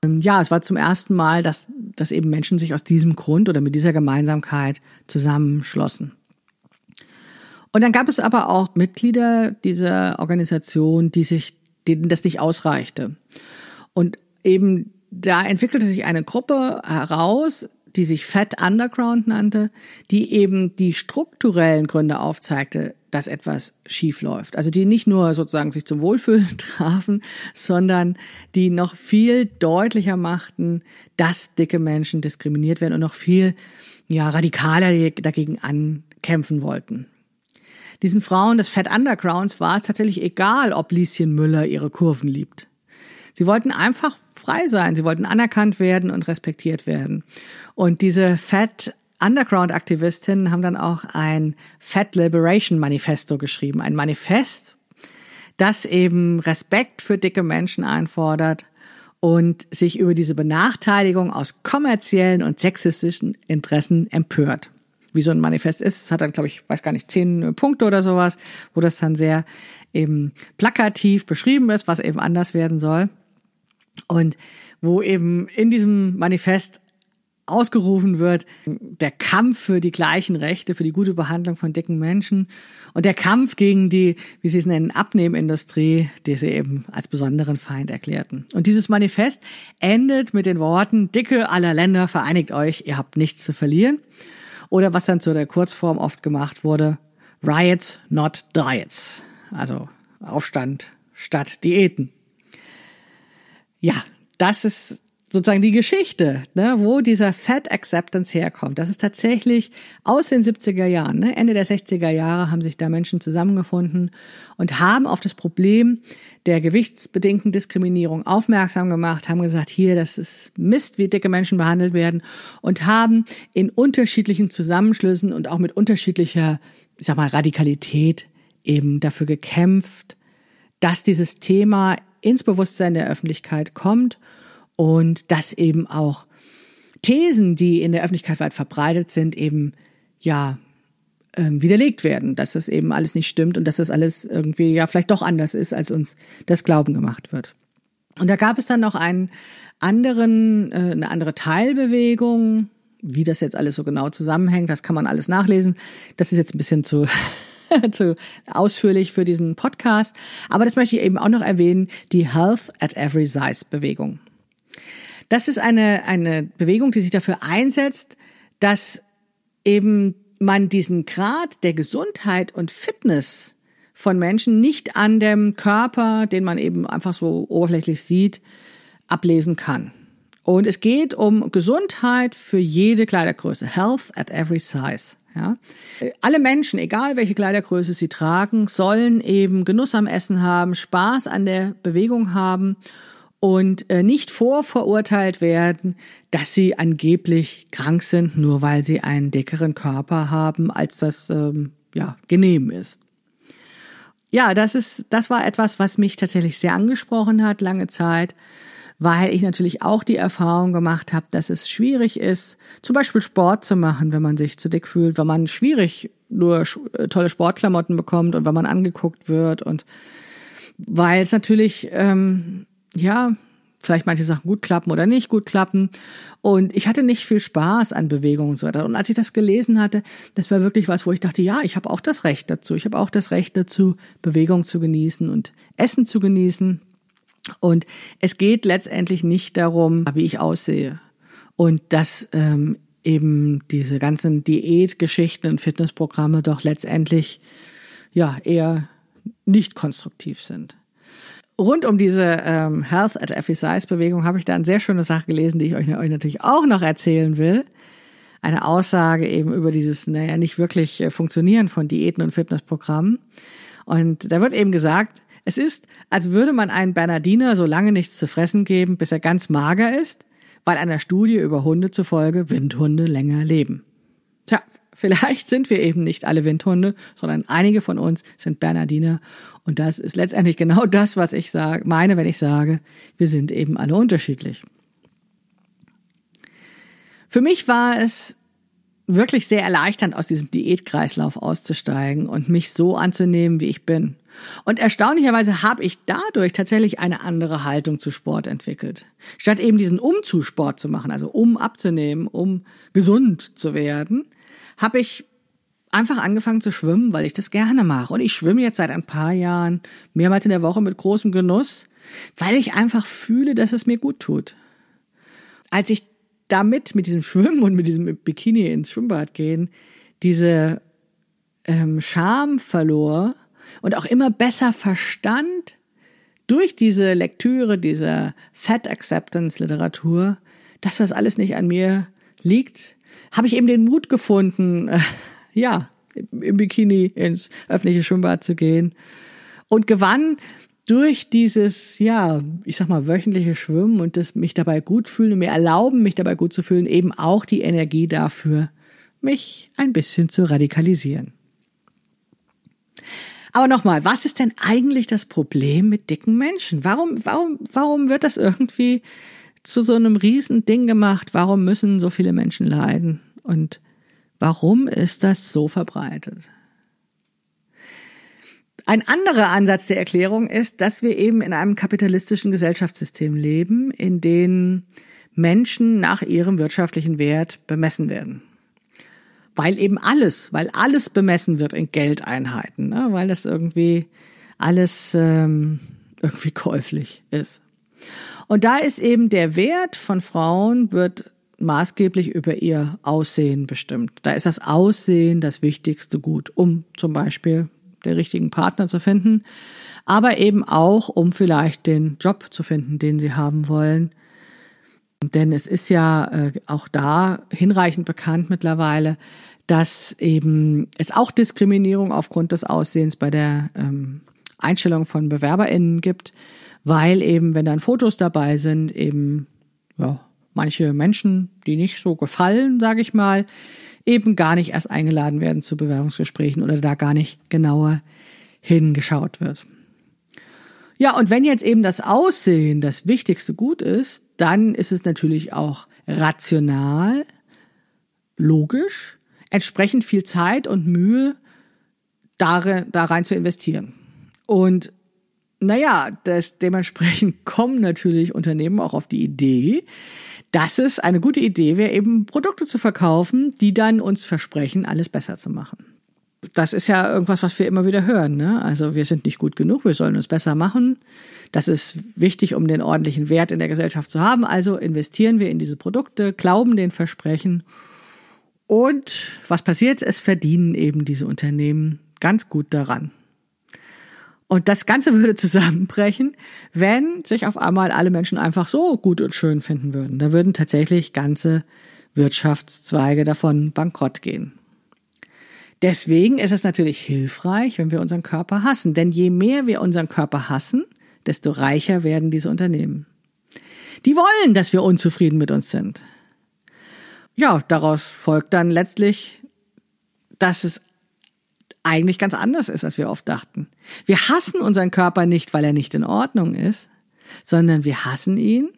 Ähm, ja, es war zum ersten Mal, dass, dass eben Menschen sich aus diesem Grund oder mit dieser Gemeinsamkeit zusammenschlossen. Und dann gab es aber auch Mitglieder dieser Organisation, die sich, denen das nicht ausreichte. Und eben da entwickelte sich eine Gruppe heraus, die sich Fat Underground nannte, die eben die strukturellen Gründe aufzeigte, dass etwas schief läuft. Also die nicht nur sozusagen sich zum Wohlfühlen trafen, sondern die noch viel deutlicher machten, dass dicke Menschen diskriminiert werden und noch viel ja, radikaler dagegen ankämpfen wollten. Diesen Frauen des Fat Undergrounds war es tatsächlich egal, ob Lieschen Müller ihre Kurven liebt. Sie wollten einfach frei sein, sie wollten anerkannt werden und respektiert werden. Und diese Fat Underground-Aktivistinnen haben dann auch ein Fat Liberation Manifesto geschrieben. Ein Manifest, das eben Respekt für dicke Menschen einfordert und sich über diese Benachteiligung aus kommerziellen und sexistischen Interessen empört wie so ein Manifest ist. Es hat dann, glaube ich, weiß gar nicht, zehn Punkte oder sowas, wo das dann sehr eben plakativ beschrieben ist, was eben anders werden soll. Und wo eben in diesem Manifest ausgerufen wird, der Kampf für die gleichen Rechte, für die gute Behandlung von dicken Menschen und der Kampf gegen die, wie sie es nennen, Abnehmindustrie, die sie eben als besonderen Feind erklärten. Und dieses Manifest endet mit den Worten, Dicke aller Länder, vereinigt euch, ihr habt nichts zu verlieren. Oder was dann zu der Kurzform oft gemacht wurde, Riots, not Diets. Also Aufstand statt Diäten. Ja, das ist sozusagen die Geschichte, ne, wo dieser Fat Acceptance herkommt. Das ist tatsächlich aus den 70er Jahren, ne, Ende der 60er Jahre haben sich da Menschen zusammengefunden und haben auf das Problem der gewichtsbedingten Diskriminierung aufmerksam gemacht, haben gesagt, hier, das ist Mist, wie dicke Menschen behandelt werden und haben in unterschiedlichen Zusammenschlüssen und auch mit unterschiedlicher, ich sag mal, Radikalität eben dafür gekämpft, dass dieses Thema ins Bewusstsein der Öffentlichkeit kommt und dass eben auch Thesen, die in der Öffentlichkeit weit verbreitet sind, eben ja ähm, widerlegt werden, dass das eben alles nicht stimmt und dass das alles irgendwie ja vielleicht doch anders ist, als uns das Glauben gemacht wird. Und da gab es dann noch einen anderen, äh, eine andere Teilbewegung, wie das jetzt alles so genau zusammenhängt, das kann man alles nachlesen. Das ist jetzt ein bisschen zu zu ausführlich für diesen Podcast. Aber das möchte ich eben auch noch erwähnen, die Health at Every Size Bewegung. Das ist eine, eine Bewegung, die sich dafür einsetzt, dass eben man diesen Grad der Gesundheit und Fitness von Menschen nicht an dem Körper, den man eben einfach so oberflächlich sieht, ablesen kann. Und es geht um Gesundheit für jede Kleidergröße. Health at every size. Ja. Alle Menschen, egal welche Kleidergröße sie tragen, sollen eben Genuss am Essen haben, Spaß an der Bewegung haben und äh, nicht vorverurteilt werden, dass sie angeblich krank sind, nur weil sie einen dickeren Körper haben, als das ähm, ja genehm ist. Ja, das ist, das war etwas, was mich tatsächlich sehr angesprochen hat, lange Zeit, weil ich natürlich auch die Erfahrung gemacht habe, dass es schwierig ist, zum Beispiel Sport zu machen, wenn man sich zu dick fühlt, wenn man schwierig nur äh, tolle Sportklamotten bekommt und wenn man angeguckt wird und weil es natürlich ähm, ja, vielleicht manche Sachen gut klappen oder nicht gut klappen. Und ich hatte nicht viel Spaß an Bewegung und so weiter. Und als ich das gelesen hatte, das war wirklich was, wo ich dachte, ja, ich habe auch das Recht dazu. Ich habe auch das Recht dazu, Bewegung zu genießen und Essen zu genießen. Und es geht letztendlich nicht darum, wie ich aussehe. Und dass ähm, eben diese ganzen Diätgeschichten und Fitnessprogramme doch letztendlich ja eher nicht konstruktiv sind rund um diese ähm, Health at Every Size Bewegung habe ich da eine sehr schöne Sache gelesen, die ich euch, euch natürlich auch noch erzählen will. Eine Aussage eben über dieses, naja, nicht wirklich äh, Funktionieren von Diäten und Fitnessprogrammen. Und da wird eben gesagt, es ist, als würde man einen Bernardiner so lange nichts zu fressen geben, bis er ganz mager ist, weil einer Studie über Hunde zufolge Windhunde länger leben. Tja, Vielleicht sind wir eben nicht alle Windhunde, sondern einige von uns sind Bernardiner. Und das ist letztendlich genau das, was ich sage, meine, wenn ich sage, wir sind eben alle unterschiedlich. Für mich war es wirklich sehr erleichternd, aus diesem Diätkreislauf auszusteigen und mich so anzunehmen, wie ich bin. Und erstaunlicherweise habe ich dadurch tatsächlich eine andere Haltung zu Sport entwickelt. Statt eben diesen Umzusport zu machen, also um abzunehmen, um gesund zu werden, habe ich einfach angefangen zu schwimmen, weil ich das gerne mache. Und ich schwimme jetzt seit ein paar Jahren mehrmals in der Woche mit großem Genuss, weil ich einfach fühle, dass es mir gut tut. Als ich damit, mit diesem Schwimmen und mit diesem Bikini ins Schwimmbad gehen, diese ähm, Scham verlor und auch immer besser verstand durch diese Lektüre dieser Fat Acceptance Literatur, dass das alles nicht an mir liegt, habe ich eben den Mut gefunden, äh, ja, im Bikini ins öffentliche Schwimmbad zu gehen und gewann durch dieses, ja, ich sag mal, wöchentliche Schwimmen und das mich dabei gut fühlen, mir erlauben, mich dabei gut zu fühlen, eben auch die Energie dafür, mich ein bisschen zu radikalisieren. Aber nochmal, was ist denn eigentlich das Problem mit dicken Menschen? Warum, warum, warum wird das irgendwie zu so einem riesen Ding gemacht? Warum müssen so viele Menschen leiden? Und warum ist das so verbreitet? Ein anderer Ansatz der Erklärung ist, dass wir eben in einem kapitalistischen Gesellschaftssystem leben, in dem Menschen nach ihrem wirtschaftlichen Wert bemessen werden. Weil eben alles, weil alles bemessen wird in Geldeinheiten, ne? weil das irgendwie alles ähm, irgendwie käuflich ist. Und da ist eben der Wert von Frauen wird maßgeblich über ihr Aussehen bestimmt. Da ist das Aussehen das wichtigste Gut, um zum Beispiel den richtigen Partner zu finden, aber eben auch, um vielleicht den Job zu finden, den sie haben wollen. Denn es ist ja äh, auch da hinreichend bekannt mittlerweile, dass eben es auch Diskriminierung aufgrund des Aussehens bei der ähm, Einstellung von BewerberInnen gibt, weil eben, wenn dann Fotos dabei sind, eben ja, manche Menschen, die nicht so gefallen, sage ich mal, eben gar nicht erst eingeladen werden zu Bewerbungsgesprächen oder da gar nicht genauer hingeschaut wird. Ja, und wenn jetzt eben das Aussehen das wichtigste Gut ist, dann ist es natürlich auch rational, logisch, entsprechend viel Zeit und Mühe da rein zu investieren. Und naja, das, dementsprechend kommen natürlich Unternehmen auch auf die Idee, dass es eine gute Idee wäre, eben Produkte zu verkaufen, die dann uns versprechen, alles besser zu machen. das ist ja irgendwas, was wir immer wieder hören. Ne? Also wir sind nicht gut genug, wir sollen uns besser machen. Das ist wichtig, um den ordentlichen Wert in der Gesellschaft zu haben. Also investieren wir in diese Produkte, glauben den Versprechen. Und was passiert? Es verdienen eben diese Unternehmen ganz gut daran. Und das Ganze würde zusammenbrechen, wenn sich auf einmal alle Menschen einfach so gut und schön finden würden. Da würden tatsächlich ganze Wirtschaftszweige davon bankrott gehen. Deswegen ist es natürlich hilfreich, wenn wir unseren Körper hassen. Denn je mehr wir unseren Körper hassen, desto reicher werden diese Unternehmen. Die wollen, dass wir unzufrieden mit uns sind. Ja, daraus folgt dann letztlich, dass es eigentlich ganz anders ist, als wir oft dachten. Wir hassen unseren Körper nicht, weil er nicht in Ordnung ist, sondern wir hassen ihn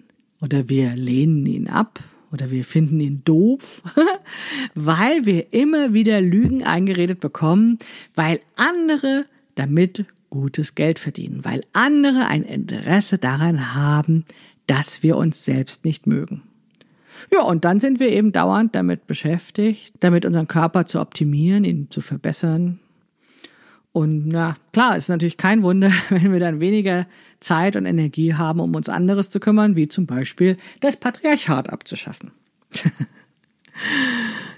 oder wir lehnen ihn ab oder wir finden ihn doof, weil wir immer wieder Lügen eingeredet bekommen, weil andere damit gutes Geld verdienen, weil andere ein Interesse daran haben, dass wir uns selbst nicht mögen. Ja, und dann sind wir eben dauernd damit beschäftigt, damit unseren Körper zu optimieren, ihn zu verbessern, und na klar, ist natürlich kein Wunder, wenn wir dann weniger Zeit und Energie haben, um uns anderes zu kümmern, wie zum Beispiel das Patriarchat abzuschaffen.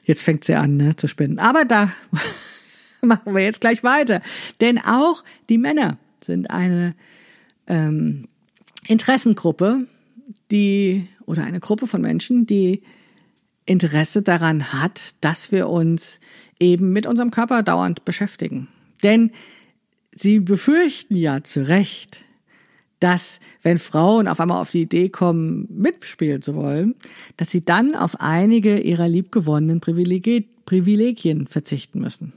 Jetzt fängt sie an, ne, zu spinnen. Aber da machen wir jetzt gleich weiter. Denn auch die Männer sind eine ähm, Interessengruppe, die oder eine Gruppe von Menschen, die Interesse daran hat, dass wir uns eben mit unserem Körper dauernd beschäftigen. Denn sie befürchten ja zu Recht, dass wenn Frauen auf einmal auf die Idee kommen, mitspielen zu wollen, dass sie dann auf einige ihrer liebgewonnenen Privilegien verzichten müssen.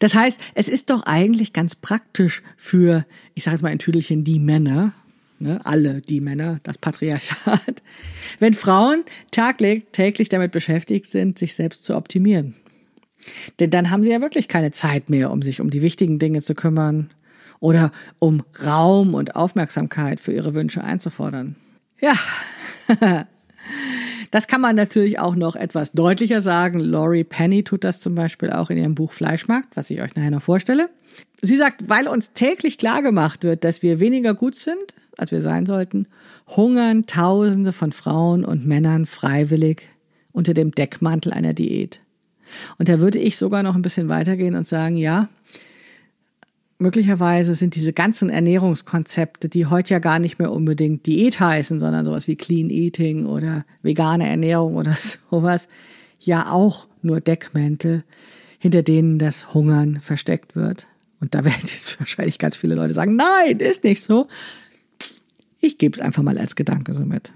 Das heißt, es ist doch eigentlich ganz praktisch für, ich sage jetzt mal ein Tüdelchen, die Männer, ne, alle die Männer, das Patriarchat, wenn Frauen tagtäglich damit beschäftigt sind, sich selbst zu optimieren. Denn dann haben sie ja wirklich keine Zeit mehr, um sich um die wichtigen Dinge zu kümmern oder um Raum und Aufmerksamkeit für ihre Wünsche einzufordern. Ja, das kann man natürlich auch noch etwas deutlicher sagen. Laurie Penny tut das zum Beispiel auch in ihrem Buch Fleischmarkt, was ich euch nachher noch vorstelle. Sie sagt, weil uns täglich klar gemacht wird, dass wir weniger gut sind, als wir sein sollten, hungern Tausende von Frauen und Männern freiwillig unter dem Deckmantel einer Diät. Und da würde ich sogar noch ein bisschen weitergehen und sagen, ja, möglicherweise sind diese ganzen Ernährungskonzepte, die heute ja gar nicht mehr unbedingt Diät heißen, sondern sowas wie Clean Eating oder vegane Ernährung oder sowas, ja auch nur Deckmäntel, hinter denen das Hungern versteckt wird. Und da werden jetzt wahrscheinlich ganz viele Leute sagen, nein, ist nicht so. Ich gebe es einfach mal als Gedanke so mit.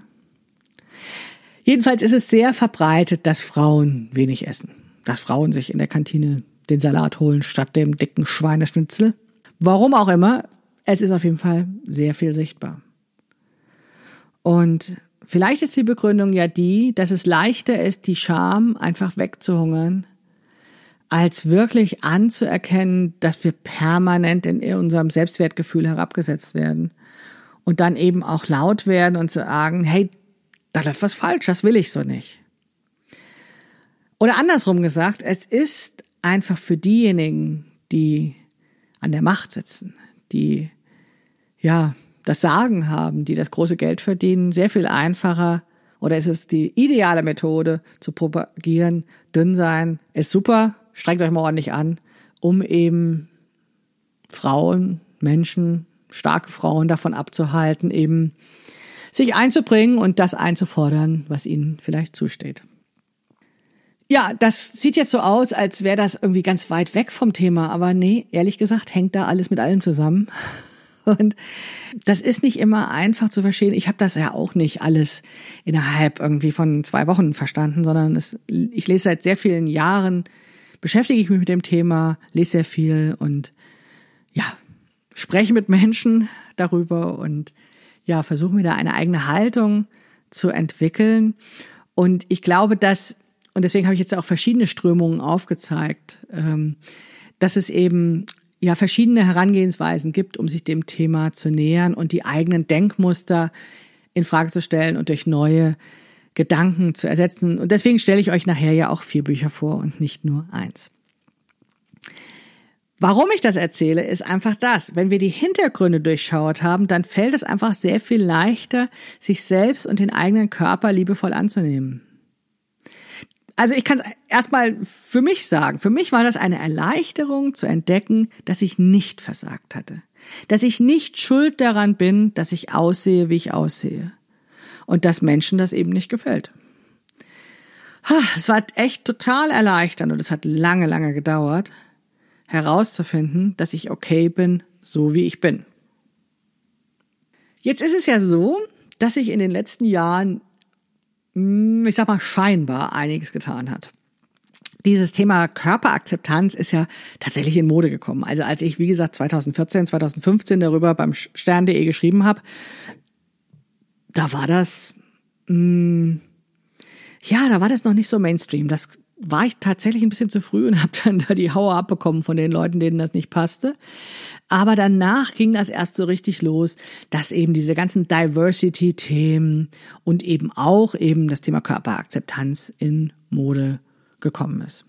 Jedenfalls ist es sehr verbreitet, dass Frauen wenig essen dass Frauen sich in der Kantine den Salat holen statt dem dicken Schweineschnitzel. Warum auch immer, es ist auf jeden Fall sehr viel sichtbar. Und vielleicht ist die Begründung ja die, dass es leichter ist, die Scham einfach wegzuhungern, als wirklich anzuerkennen, dass wir permanent in unserem Selbstwertgefühl herabgesetzt werden und dann eben auch laut werden und sagen, hey, da läuft was falsch, das will ich so nicht. Oder andersrum gesagt, es ist einfach für diejenigen, die an der Macht sitzen, die ja das Sagen haben, die das große Geld verdienen, sehr viel einfacher oder es ist die ideale Methode zu propagieren, dünn sein ist super, strengt euch mal ordentlich an, um eben Frauen, Menschen, starke Frauen davon abzuhalten, eben sich einzubringen und das einzufordern, was ihnen vielleicht zusteht. Ja, das sieht jetzt so aus, als wäre das irgendwie ganz weit weg vom Thema, aber nee, ehrlich gesagt hängt da alles mit allem zusammen. Und das ist nicht immer einfach zu verstehen. Ich habe das ja auch nicht alles innerhalb irgendwie von zwei Wochen verstanden, sondern es, ich lese seit sehr vielen Jahren, beschäftige ich mich mit dem Thema, lese sehr viel und ja, spreche mit Menschen darüber und ja, versuche mir da eine eigene Haltung zu entwickeln. Und ich glaube, dass und deswegen habe ich jetzt auch verschiedene Strömungen aufgezeigt, ähm, dass es eben ja verschiedene Herangehensweisen gibt, um sich dem Thema zu nähern und die eigenen Denkmuster in Frage zu stellen und durch neue Gedanken zu ersetzen. Und deswegen stelle ich euch nachher ja auch vier Bücher vor und nicht nur eins. Warum ich das erzähle, ist einfach das. Wenn wir die Hintergründe durchschaut haben, dann fällt es einfach sehr viel leichter, sich selbst und den eigenen Körper liebevoll anzunehmen. Also ich kann es erstmal für mich sagen. Für mich war das eine Erleichterung zu entdecken, dass ich nicht versagt hatte. Dass ich nicht schuld daran bin, dass ich aussehe, wie ich aussehe. Und dass Menschen das eben nicht gefällt. Es war echt total erleichternd und es hat lange, lange gedauert herauszufinden, dass ich okay bin, so wie ich bin. Jetzt ist es ja so, dass sich in den letzten Jahren, ich sag mal, scheinbar einiges getan hat. Dieses Thema Körperakzeptanz ist ja tatsächlich in Mode gekommen. Also als ich, wie gesagt, 2014, 2015 darüber beim Stern.de geschrieben habe, da war das, mh, hm, ja, da war das noch nicht so Mainstream. Das war ich tatsächlich ein bisschen zu früh und habe dann da die Hauer abbekommen von den Leuten, denen das nicht passte. Aber danach ging das erst so richtig los, dass eben diese ganzen Diversity-Themen und eben auch eben das Thema Körperakzeptanz in Mode gekommen ist.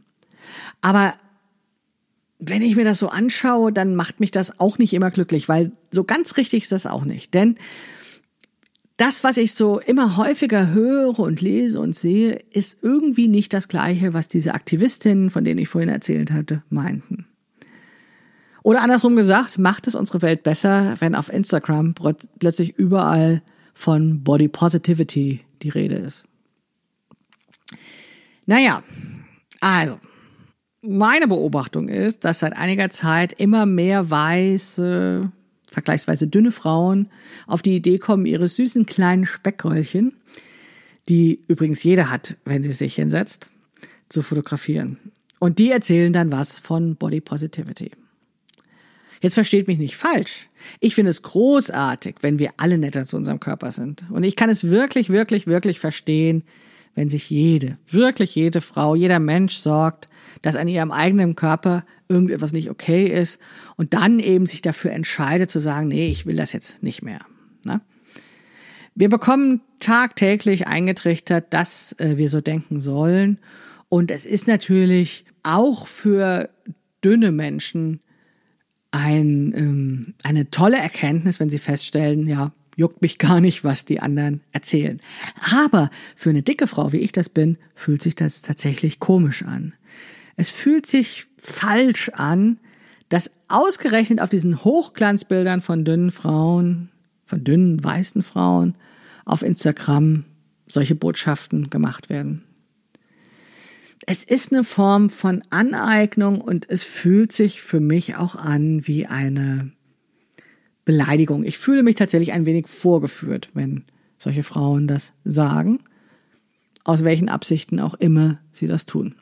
Aber wenn ich mir das so anschaue, dann macht mich das auch nicht immer glücklich, weil so ganz richtig ist das auch nicht. Denn das, was ich so immer häufiger höre und lese und sehe, ist irgendwie nicht das Gleiche, was diese Aktivistinnen, von denen ich vorhin erzählt hatte, meinten. Oder andersrum gesagt, macht es unsere Welt besser, wenn auf Instagram plötzlich überall von Body Positivity die Rede ist. Naja, also, meine Beobachtung ist, dass seit einiger Zeit immer mehr weiße, vergleichsweise dünne Frauen auf die Idee kommen, ihre süßen kleinen Speckröllchen, die übrigens jeder hat, wenn sie sich hinsetzt, zu fotografieren. Und die erzählen dann was von Body Positivity. Jetzt versteht mich nicht falsch. Ich finde es großartig, wenn wir alle netter zu unserem Körper sind. Und ich kann es wirklich, wirklich, wirklich verstehen, wenn sich jede, wirklich jede Frau, jeder Mensch sorgt, dass an ihrem eigenen Körper irgendetwas nicht okay ist und dann eben sich dafür entscheidet zu sagen, nee, ich will das jetzt nicht mehr. Ne? Wir bekommen tagtäglich eingetrichtert, dass äh, wir so denken sollen. Und es ist natürlich auch für dünne Menschen ein, ähm, eine tolle Erkenntnis, wenn sie feststellen, ja, juckt mich gar nicht, was die anderen erzählen. Aber für eine dicke Frau, wie ich das bin, fühlt sich das tatsächlich komisch an. Es fühlt sich falsch an, dass ausgerechnet auf diesen Hochglanzbildern von dünnen Frauen, von dünnen weißen Frauen auf Instagram solche Botschaften gemacht werden. Es ist eine Form von Aneignung und es fühlt sich für mich auch an wie eine Beleidigung. Ich fühle mich tatsächlich ein wenig vorgeführt, wenn solche Frauen das sagen, aus welchen Absichten auch immer sie das tun.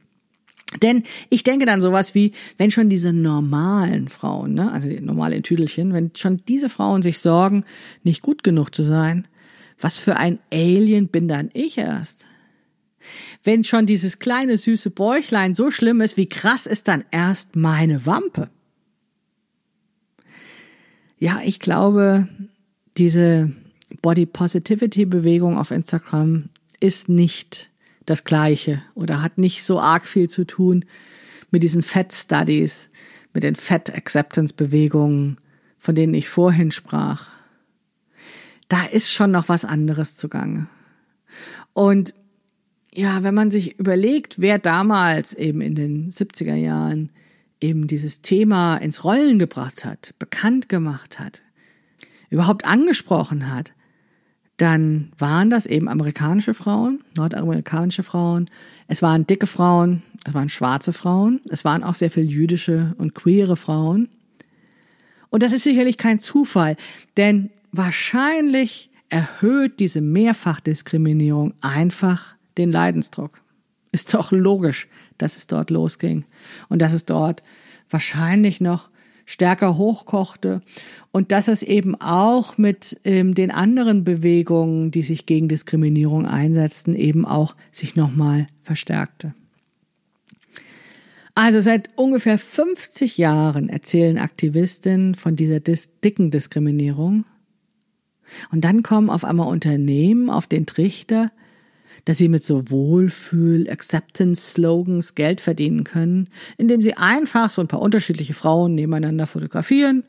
Denn ich denke dann sowas wie, wenn schon diese normalen Frauen, ne, also die normalen Tüdelchen, wenn schon diese Frauen sich sorgen, nicht gut genug zu sein, was für ein Alien bin dann ich erst? Wenn schon dieses kleine süße Bäuchlein so schlimm ist, wie krass ist dann erst meine Wampe? Ja, ich glaube, diese Body Positivity Bewegung auf Instagram ist nicht das Gleiche oder hat nicht so arg viel zu tun mit diesen Fat Studies, mit den Fat Acceptance Bewegungen, von denen ich vorhin sprach. Da ist schon noch was anderes zugange. Und ja, wenn man sich überlegt, wer damals eben in den 70er Jahren eben dieses Thema ins Rollen gebracht hat, bekannt gemacht hat, überhaupt angesprochen hat, dann waren das eben amerikanische Frauen, nordamerikanische Frauen, es waren dicke Frauen, es waren schwarze Frauen, es waren auch sehr viel jüdische und queere Frauen. Und das ist sicherlich kein Zufall, denn wahrscheinlich erhöht diese Mehrfachdiskriminierung einfach den Leidensdruck. Ist doch logisch, dass es dort losging und dass es dort wahrscheinlich noch stärker hochkochte und dass es eben auch mit ähm, den anderen Bewegungen, die sich gegen Diskriminierung einsetzten, eben auch sich nochmal verstärkte. Also seit ungefähr 50 Jahren erzählen Aktivistinnen von dieser dis dicken Diskriminierung. Und dann kommen auf einmal Unternehmen auf den Trichter, dass sie mit so Wohlfühl-Acceptance-Slogans Geld verdienen können, indem sie einfach so ein paar unterschiedliche Frauen nebeneinander fotografieren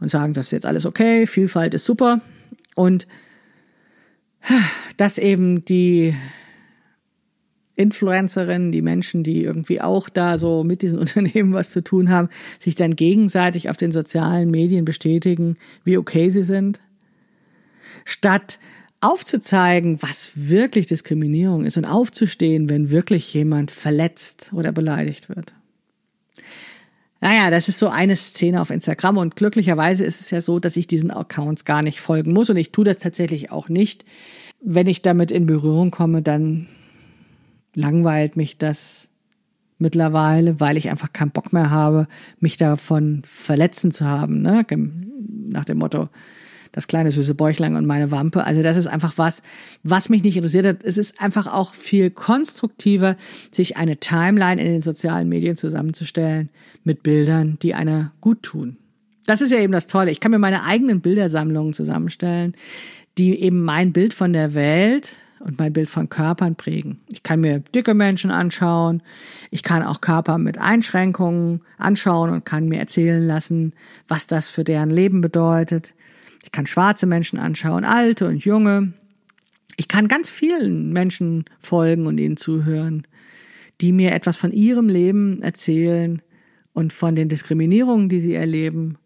und sagen, das ist jetzt alles okay, Vielfalt ist super. Und dass eben die Influencerinnen, die Menschen, die irgendwie auch da so mit diesen Unternehmen was zu tun haben, sich dann gegenseitig auf den sozialen Medien bestätigen, wie okay sie sind, statt aufzuzeigen, was wirklich Diskriminierung ist und aufzustehen, wenn wirklich jemand verletzt oder beleidigt wird. Naja, das ist so eine Szene auf Instagram und glücklicherweise ist es ja so, dass ich diesen Accounts gar nicht folgen muss und ich tue das tatsächlich auch nicht. Wenn ich damit in Berührung komme, dann langweilt mich das mittlerweile, weil ich einfach keinen Bock mehr habe, mich davon verletzen zu haben, ne? Nach dem Motto, das kleine süße Bäuchlein und meine Wampe. Also das ist einfach was, was mich nicht interessiert hat. Es ist einfach auch viel konstruktiver, sich eine Timeline in den sozialen Medien zusammenzustellen mit Bildern, die einer gut tun. Das ist ja eben das Tolle. Ich kann mir meine eigenen Bildersammlungen zusammenstellen, die eben mein Bild von der Welt und mein Bild von Körpern prägen. Ich kann mir dicke Menschen anschauen. Ich kann auch Körper mit Einschränkungen anschauen und kann mir erzählen lassen, was das für deren Leben bedeutet. Ich kann schwarze Menschen anschauen, alte und junge. Ich kann ganz vielen Menschen folgen und ihnen zuhören, die mir etwas von ihrem Leben erzählen und von den Diskriminierungen, die sie erleben.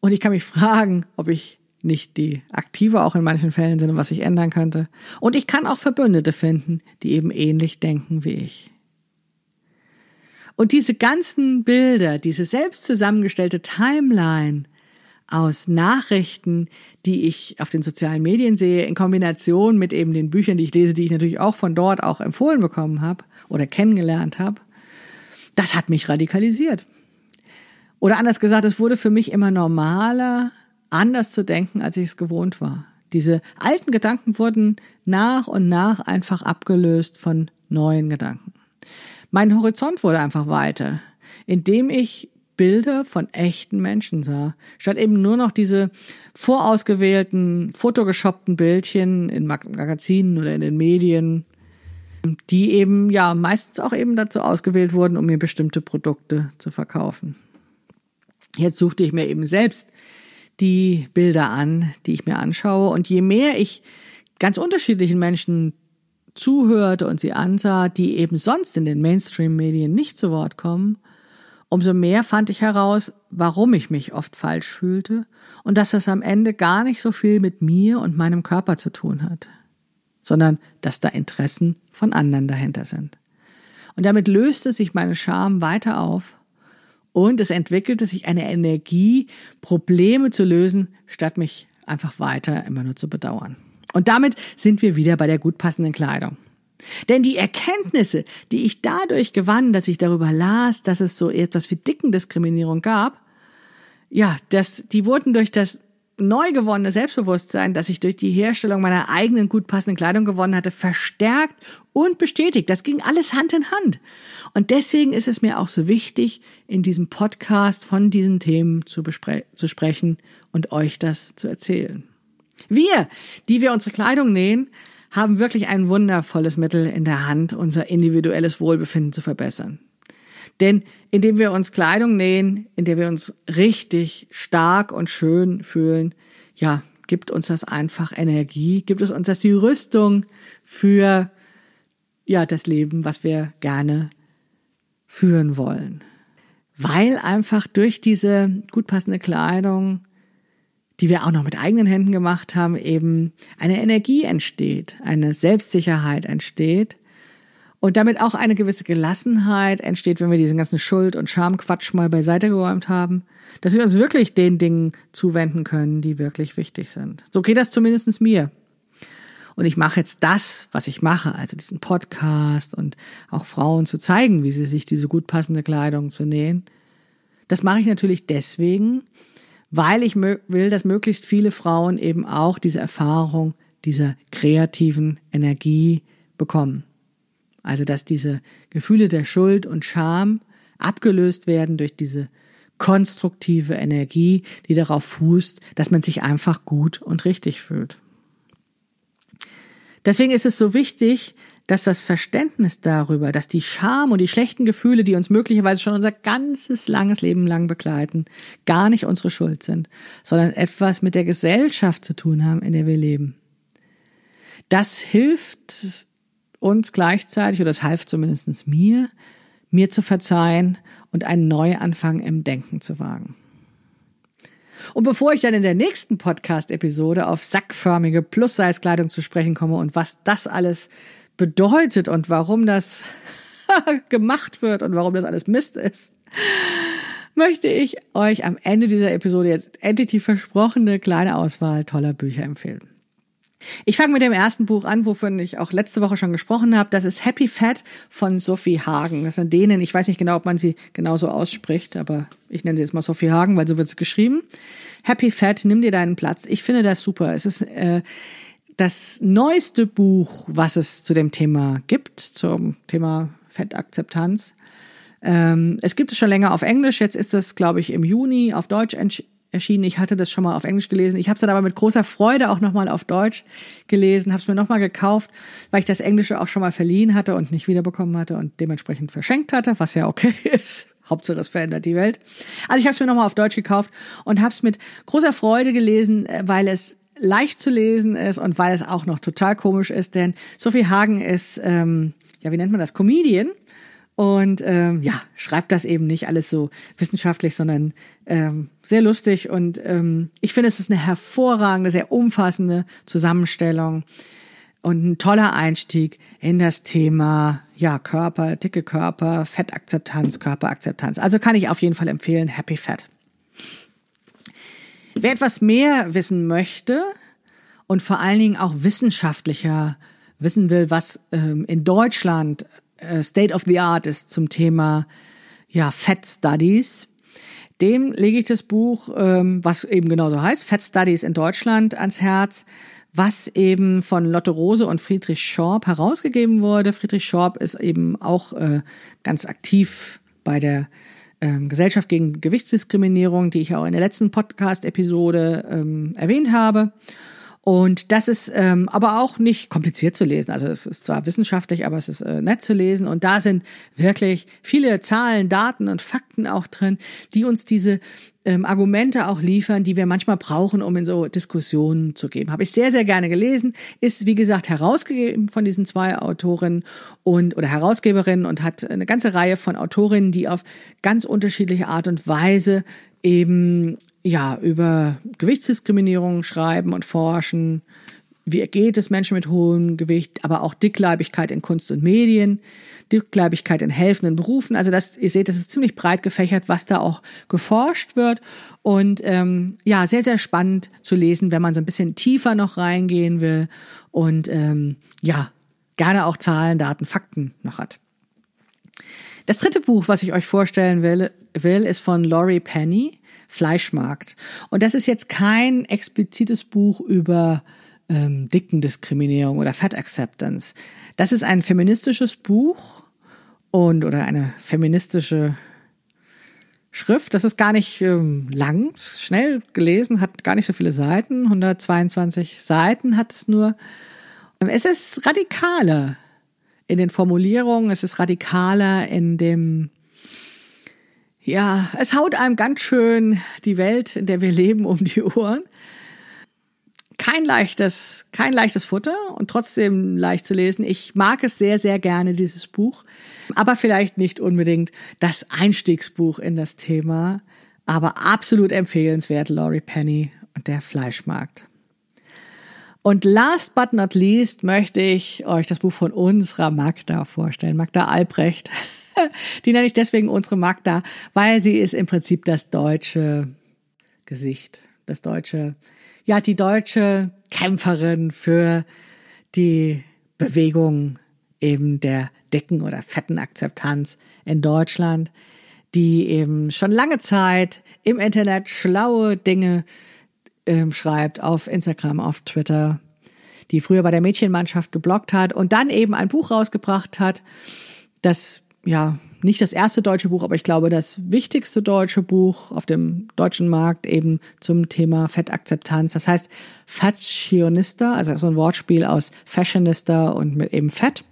Und ich kann mich fragen, ob ich nicht die aktive auch in manchen Fällen sind und was ich ändern könnte. Und ich kann auch Verbündete finden, die eben ähnlich denken wie ich. Und diese ganzen Bilder, diese selbst zusammengestellte Timeline aus Nachrichten, die ich auf den sozialen Medien sehe, in Kombination mit eben den Büchern, die ich lese, die ich natürlich auch von dort auch empfohlen bekommen habe oder kennengelernt habe, das hat mich radikalisiert. Oder anders gesagt, es wurde für mich immer normaler, anders zu denken, als ich es gewohnt war. Diese alten Gedanken wurden nach und nach einfach abgelöst von neuen Gedanken. Mein Horizont wurde einfach weiter, indem ich Bilder von echten Menschen sah, statt eben nur noch diese vorausgewählten, fotogeshoppten Bildchen in Magazinen oder in den Medien, die eben ja meistens auch eben dazu ausgewählt wurden, um mir bestimmte Produkte zu verkaufen. Jetzt suchte ich mir eben selbst die Bilder an, die ich mir anschaue. Und je mehr ich ganz unterschiedlichen Menschen zuhörte und sie ansah, die eben sonst in den Mainstream-Medien nicht zu Wort kommen, umso mehr fand ich heraus, warum ich mich oft falsch fühlte und dass das am Ende gar nicht so viel mit mir und meinem Körper zu tun hat, sondern dass da Interessen von anderen dahinter sind. Und damit löste sich meine Scham weiter auf und es entwickelte sich eine Energie, Probleme zu lösen, statt mich einfach weiter immer nur zu bedauern. Und damit sind wir wieder bei der gut passenden Kleidung. Denn die Erkenntnisse, die ich dadurch gewann, dass ich darüber las, dass es so etwas wie Dickendiskriminierung gab, ja, das, die wurden durch das neu gewonnene Selbstbewusstsein, das ich durch die Herstellung meiner eigenen gut passenden Kleidung gewonnen hatte, verstärkt und bestätigt. Das ging alles Hand in Hand. Und deswegen ist es mir auch so wichtig, in diesem Podcast von diesen Themen zu, zu sprechen und euch das zu erzählen. Wir, die wir unsere Kleidung nähen, haben wirklich ein wundervolles Mittel in der Hand, unser individuelles Wohlbefinden zu verbessern. Denn indem wir uns Kleidung nähen, in der wir uns richtig stark und schön fühlen, ja, gibt uns das einfach Energie, gibt es uns das die Rüstung für ja, das Leben, was wir gerne führen wollen. Weil einfach durch diese gut passende Kleidung, die wir auch noch mit eigenen Händen gemacht haben, eben eine Energie entsteht, eine Selbstsicherheit entsteht, und damit auch eine gewisse Gelassenheit entsteht, wenn wir diesen ganzen Schuld- und Schamquatsch mal beiseite geräumt haben, dass wir uns wirklich den Dingen zuwenden können, die wirklich wichtig sind. So geht das zumindest mir. Und ich mache jetzt das, was ich mache, also diesen Podcast und auch Frauen zu zeigen, wie sie sich diese gut passende Kleidung zu nähen. Das mache ich natürlich deswegen, weil ich will, dass möglichst viele Frauen eben auch diese Erfahrung dieser kreativen Energie bekommen. Also dass diese Gefühle der Schuld und Scham abgelöst werden durch diese konstruktive Energie, die darauf fußt, dass man sich einfach gut und richtig fühlt. Deswegen ist es so wichtig, dass das Verständnis darüber, dass die Scham und die schlechten Gefühle, die uns möglicherweise schon unser ganzes langes Leben lang begleiten, gar nicht unsere Schuld sind, sondern etwas mit der Gesellschaft zu tun haben, in der wir leben. Das hilft uns gleichzeitig, oder das half zumindest mir, mir zu verzeihen und einen Neuanfang im Denken zu wagen. Und bevor ich dann in der nächsten Podcast-Episode auf sackförmige Plus-Size-Kleidung zu sprechen komme und was das alles bedeutet und warum das gemacht wird und warum das alles Mist ist, möchte ich euch am Ende dieser Episode jetzt endlich die versprochene kleine Auswahl toller Bücher empfehlen. Ich fange mit dem ersten Buch an, wovon ich auch letzte Woche schon gesprochen habe. Das ist Happy Fat von Sophie Hagen. Das sind denen, ich weiß nicht genau, ob man sie genauso ausspricht, aber ich nenne sie jetzt mal Sophie Hagen, weil so wird es geschrieben. Happy Fat, nimm dir deinen Platz. Ich finde das super. Es ist äh, das neueste Buch, was es zu dem Thema gibt, zum Thema Fettakzeptanz. Ähm, es gibt es schon länger auf Englisch. Jetzt ist es, glaube ich, im Juni auf Deutsch erschienen. Ich hatte das schon mal auf Englisch gelesen. Ich habe es dann aber mit großer Freude auch nochmal auf Deutsch gelesen, habe es mir nochmal gekauft, weil ich das Englische auch schon mal verliehen hatte und nicht wiederbekommen hatte und dementsprechend verschenkt hatte, was ja okay ist. Hauptsache es verändert die Welt. Also ich habe es mir nochmal auf Deutsch gekauft und habe es mit großer Freude gelesen, äh, weil es leicht zu lesen ist und weil es auch noch total komisch ist, denn Sophie Hagen ist, ähm, ja, wie nennt man das, Comedian und ähm, ja, schreibt das eben nicht alles so wissenschaftlich, sondern ähm, sehr lustig. Und ähm, ich finde, es ist eine hervorragende, sehr umfassende Zusammenstellung und ein toller Einstieg in das Thema ja Körper, dicke Körper, Fettakzeptanz, Körperakzeptanz. Also kann ich auf jeden Fall empfehlen, Happy Fat. Wer etwas mehr wissen möchte und vor allen Dingen auch wissenschaftlicher wissen will, was ähm, in Deutschland äh, State of the Art ist zum Thema ja, Fat Studies. Dem lege ich das Buch, ähm, was eben genauso heißt, Fat Studies in Deutschland, ans Herz, was eben von Lotte Rose und Friedrich Schorb herausgegeben wurde. Friedrich Schorb ist eben auch äh, ganz aktiv bei der ähm, Gesellschaft gegen Gewichtsdiskriminierung, die ich auch in der letzten Podcast-Episode ähm, erwähnt habe. Und das ist ähm, aber auch nicht kompliziert zu lesen. Also es ist zwar wissenschaftlich, aber es ist äh, nett zu lesen. Und da sind wirklich viele Zahlen, Daten und Fakten auch drin, die uns diese ähm, Argumente auch liefern, die wir manchmal brauchen, um in so Diskussionen zu geben. Habe ich sehr, sehr gerne gelesen. Ist, wie gesagt, herausgegeben von diesen zwei Autorinnen und oder Herausgeberinnen und hat eine ganze Reihe von Autorinnen, die auf ganz unterschiedliche Art und Weise eben ja über Gewichtsdiskriminierung schreiben und forschen. Wie geht es Menschen mit hohem Gewicht, aber auch Dickleibigkeit in Kunst und Medien, Dickleibigkeit in helfenden Berufen. Also das, ihr seht, das ist ziemlich breit gefächert, was da auch geforscht wird. Und ähm, ja, sehr, sehr spannend zu lesen, wenn man so ein bisschen tiefer noch reingehen will und ähm, ja, gerne auch Zahlen, Daten, Fakten noch hat. Das dritte Buch, was ich euch vorstellen will, will ist von Laurie Penny. Fleischmarkt. Und das ist jetzt kein explizites Buch über ähm, Dickendiskriminierung oder Fat Acceptance. Das ist ein feministisches Buch und oder eine feministische Schrift. Das ist gar nicht ähm, lang, schnell gelesen, hat gar nicht so viele Seiten. 122 Seiten hat es nur. Es ist radikaler in den Formulierungen, es ist radikaler in dem ja, es haut einem ganz schön die Welt, in der wir leben, um die Ohren. Kein leichtes, kein leichtes Futter und trotzdem leicht zu lesen. Ich mag es sehr, sehr gerne, dieses Buch. Aber vielleicht nicht unbedingt das Einstiegsbuch in das Thema. Aber absolut empfehlenswert, Laurie Penny und der Fleischmarkt. Und last but not least möchte ich euch das Buch von unserer Magda vorstellen. Magda Albrecht. Die nenne ich deswegen unsere Magda, weil sie ist im Prinzip das deutsche Gesicht, das deutsche, ja, die deutsche Kämpferin für die Bewegung eben der dicken oder fetten Akzeptanz in Deutschland, die eben schon lange Zeit im Internet schlaue Dinge ähm, schreibt, auf Instagram, auf Twitter, die früher bei der Mädchenmannschaft geblockt hat und dann eben ein Buch rausgebracht hat, das ja, nicht das erste deutsche Buch, aber ich glaube das wichtigste deutsche Buch auf dem deutschen Markt eben zum Thema Fettakzeptanz. Das heißt Fashionista, also so ein Wortspiel aus Fashionista und mit eben Fett.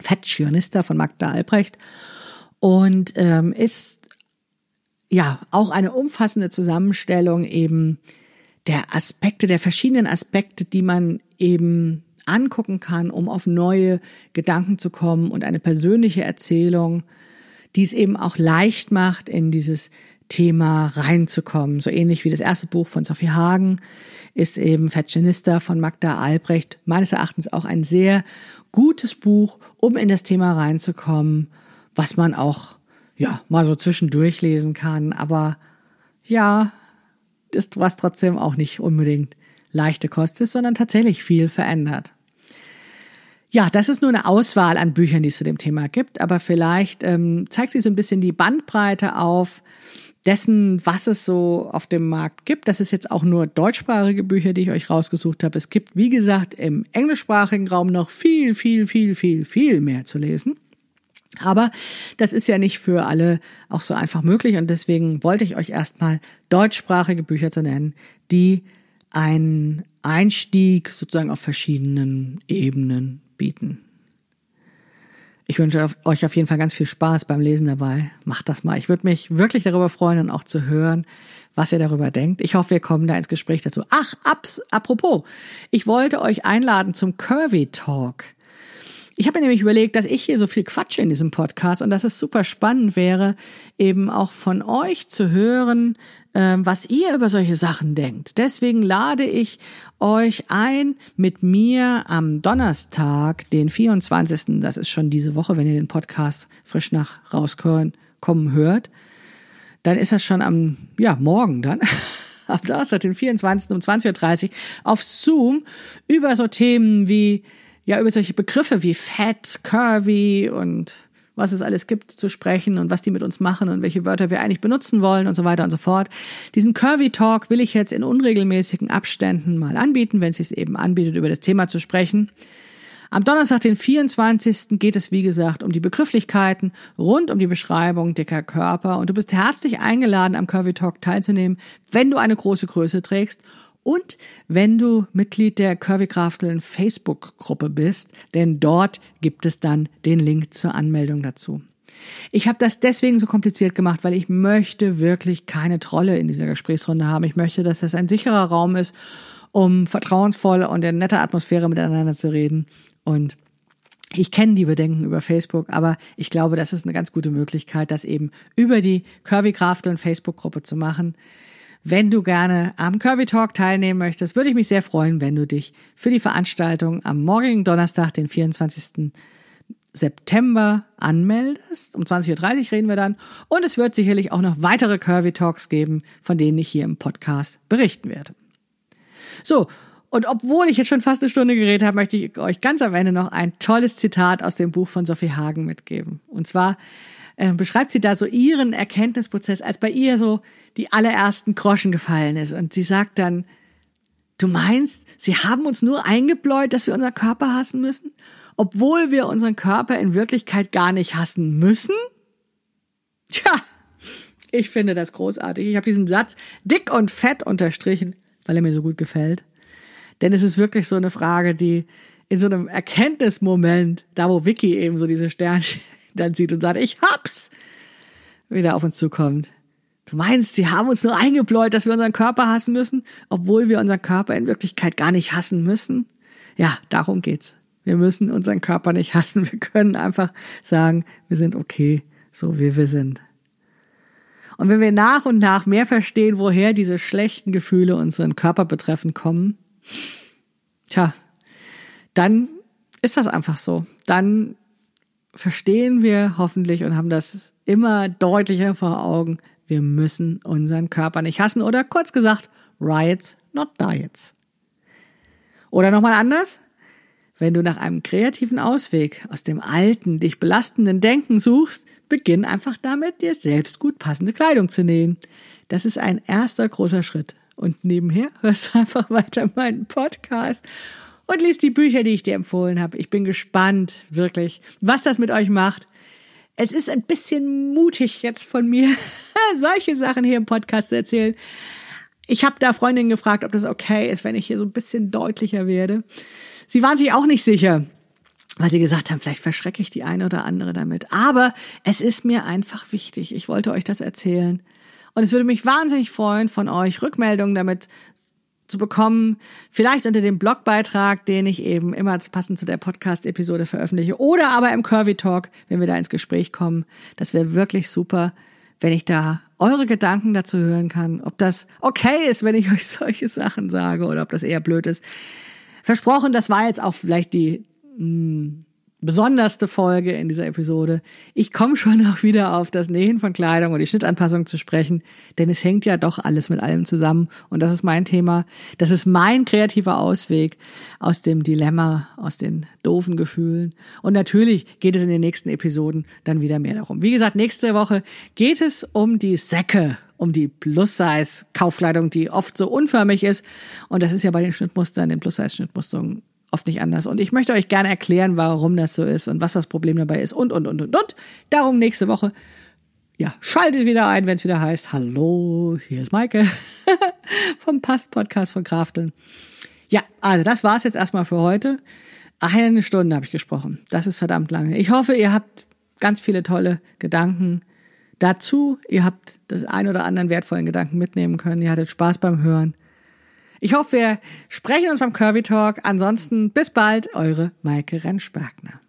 Fashionista von Magda Albrecht und ähm, ist ja auch eine umfassende Zusammenstellung eben der Aspekte, der verschiedenen Aspekte, die man eben angucken kann, um auf neue Gedanken zu kommen und eine persönliche Erzählung, die es eben auch leicht macht, in dieses Thema reinzukommen. So ähnlich wie das erste Buch von Sophie Hagen ist eben Fashionista von Magda Albrecht meines Erachtens auch ein sehr gutes Buch, um in das Thema reinzukommen, was man auch ja mal so zwischendurch lesen kann, aber ja, ist was trotzdem auch nicht unbedingt leichte Kost ist, sondern tatsächlich viel verändert. Ja, das ist nur eine Auswahl an Büchern, die es zu dem Thema gibt, aber vielleicht ähm, zeigt sie so ein bisschen die Bandbreite auf dessen, was es so auf dem Markt gibt. Das ist jetzt auch nur deutschsprachige Bücher, die ich euch rausgesucht habe. Es gibt, wie gesagt, im englischsprachigen Raum noch viel, viel, viel, viel, viel mehr zu lesen. Aber das ist ja nicht für alle auch so einfach möglich und deswegen wollte ich euch erstmal deutschsprachige Bücher zu nennen, die einen Einstieg sozusagen auf verschiedenen Ebenen bieten. Ich wünsche euch auf jeden Fall ganz viel Spaß beim Lesen dabei. Macht das mal. Ich würde mich wirklich darüber freuen und auch zu hören, was ihr darüber denkt. Ich hoffe, wir kommen da ins Gespräch dazu. Ach, abs, apropos, ich wollte euch einladen zum Curvy Talk. Ich habe mir nämlich überlegt, dass ich hier so viel quatsche in diesem Podcast und dass es super spannend wäre, eben auch von euch zu hören, ähm, was ihr über solche Sachen denkt. Deswegen lade ich euch ein, mit mir am Donnerstag, den 24. Das ist schon diese Woche, wenn ihr den Podcast frisch nach rauskommen hört. Dann ist das schon am, ja, morgen dann. am Donnerstag, den 24. um 20.30 Uhr auf Zoom über so Themen wie ja über solche Begriffe wie fat, curvy und was es alles gibt zu sprechen und was die mit uns machen und welche Wörter wir eigentlich benutzen wollen und so weiter und so fort. Diesen Curvy Talk will ich jetzt in unregelmäßigen Abständen mal anbieten, wenn es sich eben anbietet, über das Thema zu sprechen. Am Donnerstag, den 24. geht es, wie gesagt, um die Begrifflichkeiten rund um die Beschreibung dicker Körper und du bist herzlich eingeladen, am Curvy Talk teilzunehmen, wenn du eine große Größe trägst und wenn du Mitglied der Curvy Krafteln Facebook-Gruppe bist, denn dort gibt es dann den Link zur Anmeldung dazu. Ich habe das deswegen so kompliziert gemacht, weil ich möchte wirklich keine Trolle in dieser Gesprächsrunde haben. Ich möchte, dass das ein sicherer Raum ist, um vertrauensvoll und in netter Atmosphäre miteinander zu reden. Und ich kenne die Bedenken über Facebook, aber ich glaube, das ist eine ganz gute Möglichkeit, das eben über die Curvy Krafteln Facebook-Gruppe zu machen. Wenn du gerne am Curvy Talk teilnehmen möchtest, würde ich mich sehr freuen, wenn du dich für die Veranstaltung am morgigen Donnerstag, den 24. September anmeldest. Um 20.30 Uhr reden wir dann. Und es wird sicherlich auch noch weitere Curvy Talks geben, von denen ich hier im Podcast berichten werde. So, und obwohl ich jetzt schon fast eine Stunde geredet habe, möchte ich euch ganz am Ende noch ein tolles Zitat aus dem Buch von Sophie Hagen mitgeben. Und zwar äh, beschreibt sie da so ihren Erkenntnisprozess, als bei ihr so die allerersten Groschen gefallen ist. Und sie sagt dann, du meinst, sie haben uns nur eingebläut, dass wir unseren Körper hassen müssen, obwohl wir unseren Körper in Wirklichkeit gar nicht hassen müssen? Tja, ich finde das großartig. Ich habe diesen Satz dick und fett unterstrichen, weil er mir so gut gefällt. Denn es ist wirklich so eine Frage, die in so einem Erkenntnismoment, da wo Vicky eben so diese Sternchen dann sieht und sagt, ich hab's, wieder auf uns zukommt. Du meinst, sie haben uns nur eingebläut, dass wir unseren Körper hassen müssen, obwohl wir unseren Körper in Wirklichkeit gar nicht hassen müssen? Ja, darum geht's. Wir müssen unseren Körper nicht hassen. Wir können einfach sagen, wir sind okay, so wie wir sind. Und wenn wir nach und nach mehr verstehen, woher diese schlechten Gefühle unseren Körper betreffen kommen, tja, dann ist das einfach so. Dann verstehen wir hoffentlich und haben das immer deutlicher vor Augen. Wir müssen unseren Körper nicht hassen oder kurz gesagt, Riots, not Diets. Oder nochmal anders? Wenn du nach einem kreativen Ausweg aus dem alten, dich belastenden Denken suchst, beginn einfach damit, dir selbst gut passende Kleidung zu nähen. Das ist ein erster großer Schritt. Und nebenher hörst du einfach weiter meinen Podcast und liest die Bücher, die ich dir empfohlen habe. Ich bin gespannt, wirklich, was das mit euch macht. Es ist ein bisschen mutig jetzt von mir, solche Sachen hier im Podcast zu erzählen. Ich habe da Freundinnen gefragt, ob das okay ist, wenn ich hier so ein bisschen deutlicher werde. Sie waren sich auch nicht sicher, weil sie gesagt haben, vielleicht verschrecke ich die eine oder andere damit. Aber es ist mir einfach wichtig. Ich wollte euch das erzählen. Und es würde mich wahnsinnig freuen, von euch Rückmeldungen damit zu bekommen, vielleicht unter dem Blogbeitrag, den ich eben immer passend zu der Podcast-Episode veröffentliche, oder aber im Curvy Talk, wenn wir da ins Gespräch kommen. Das wäre wirklich super, wenn ich da eure Gedanken dazu hören kann, ob das okay ist, wenn ich euch solche Sachen sage oder ob das eher blöd ist. Versprochen, das war jetzt auch vielleicht die mh, hm, besonderste Folge in dieser Episode. Ich komme schon noch wieder auf das Nähen von Kleidung und die Schnittanpassung zu sprechen, denn es hängt ja doch alles mit allem zusammen und das ist mein Thema. Das ist mein kreativer Ausweg aus dem Dilemma, aus den doofen Gefühlen. Und natürlich geht es in den nächsten Episoden dann wieder mehr darum. Wie gesagt, nächste Woche geht es um die Säcke um die Plus-Size-Kaufkleidung, die oft so unförmig ist. Und das ist ja bei den Schnittmustern, den Plus-Size-Schnittmustern oft nicht anders. Und ich möchte euch gerne erklären, warum das so ist und was das Problem dabei ist und, und, und, und, und. Darum nächste Woche. Ja, schaltet wieder ein, wenn es wieder heißt, hallo, hier ist Maike vom Past-Podcast von Krafteln. Ja, also das war's jetzt erstmal für heute. Eine Stunde habe ich gesprochen. Das ist verdammt lange. Ich hoffe, ihr habt ganz viele tolle Gedanken dazu. Ihr habt das ein oder anderen wertvollen Gedanken mitnehmen können. Ihr hattet Spaß beim Hören. Ich hoffe, wir sprechen uns beim Curvy Talk. Ansonsten bis bald, eure Maike Rentschbergner.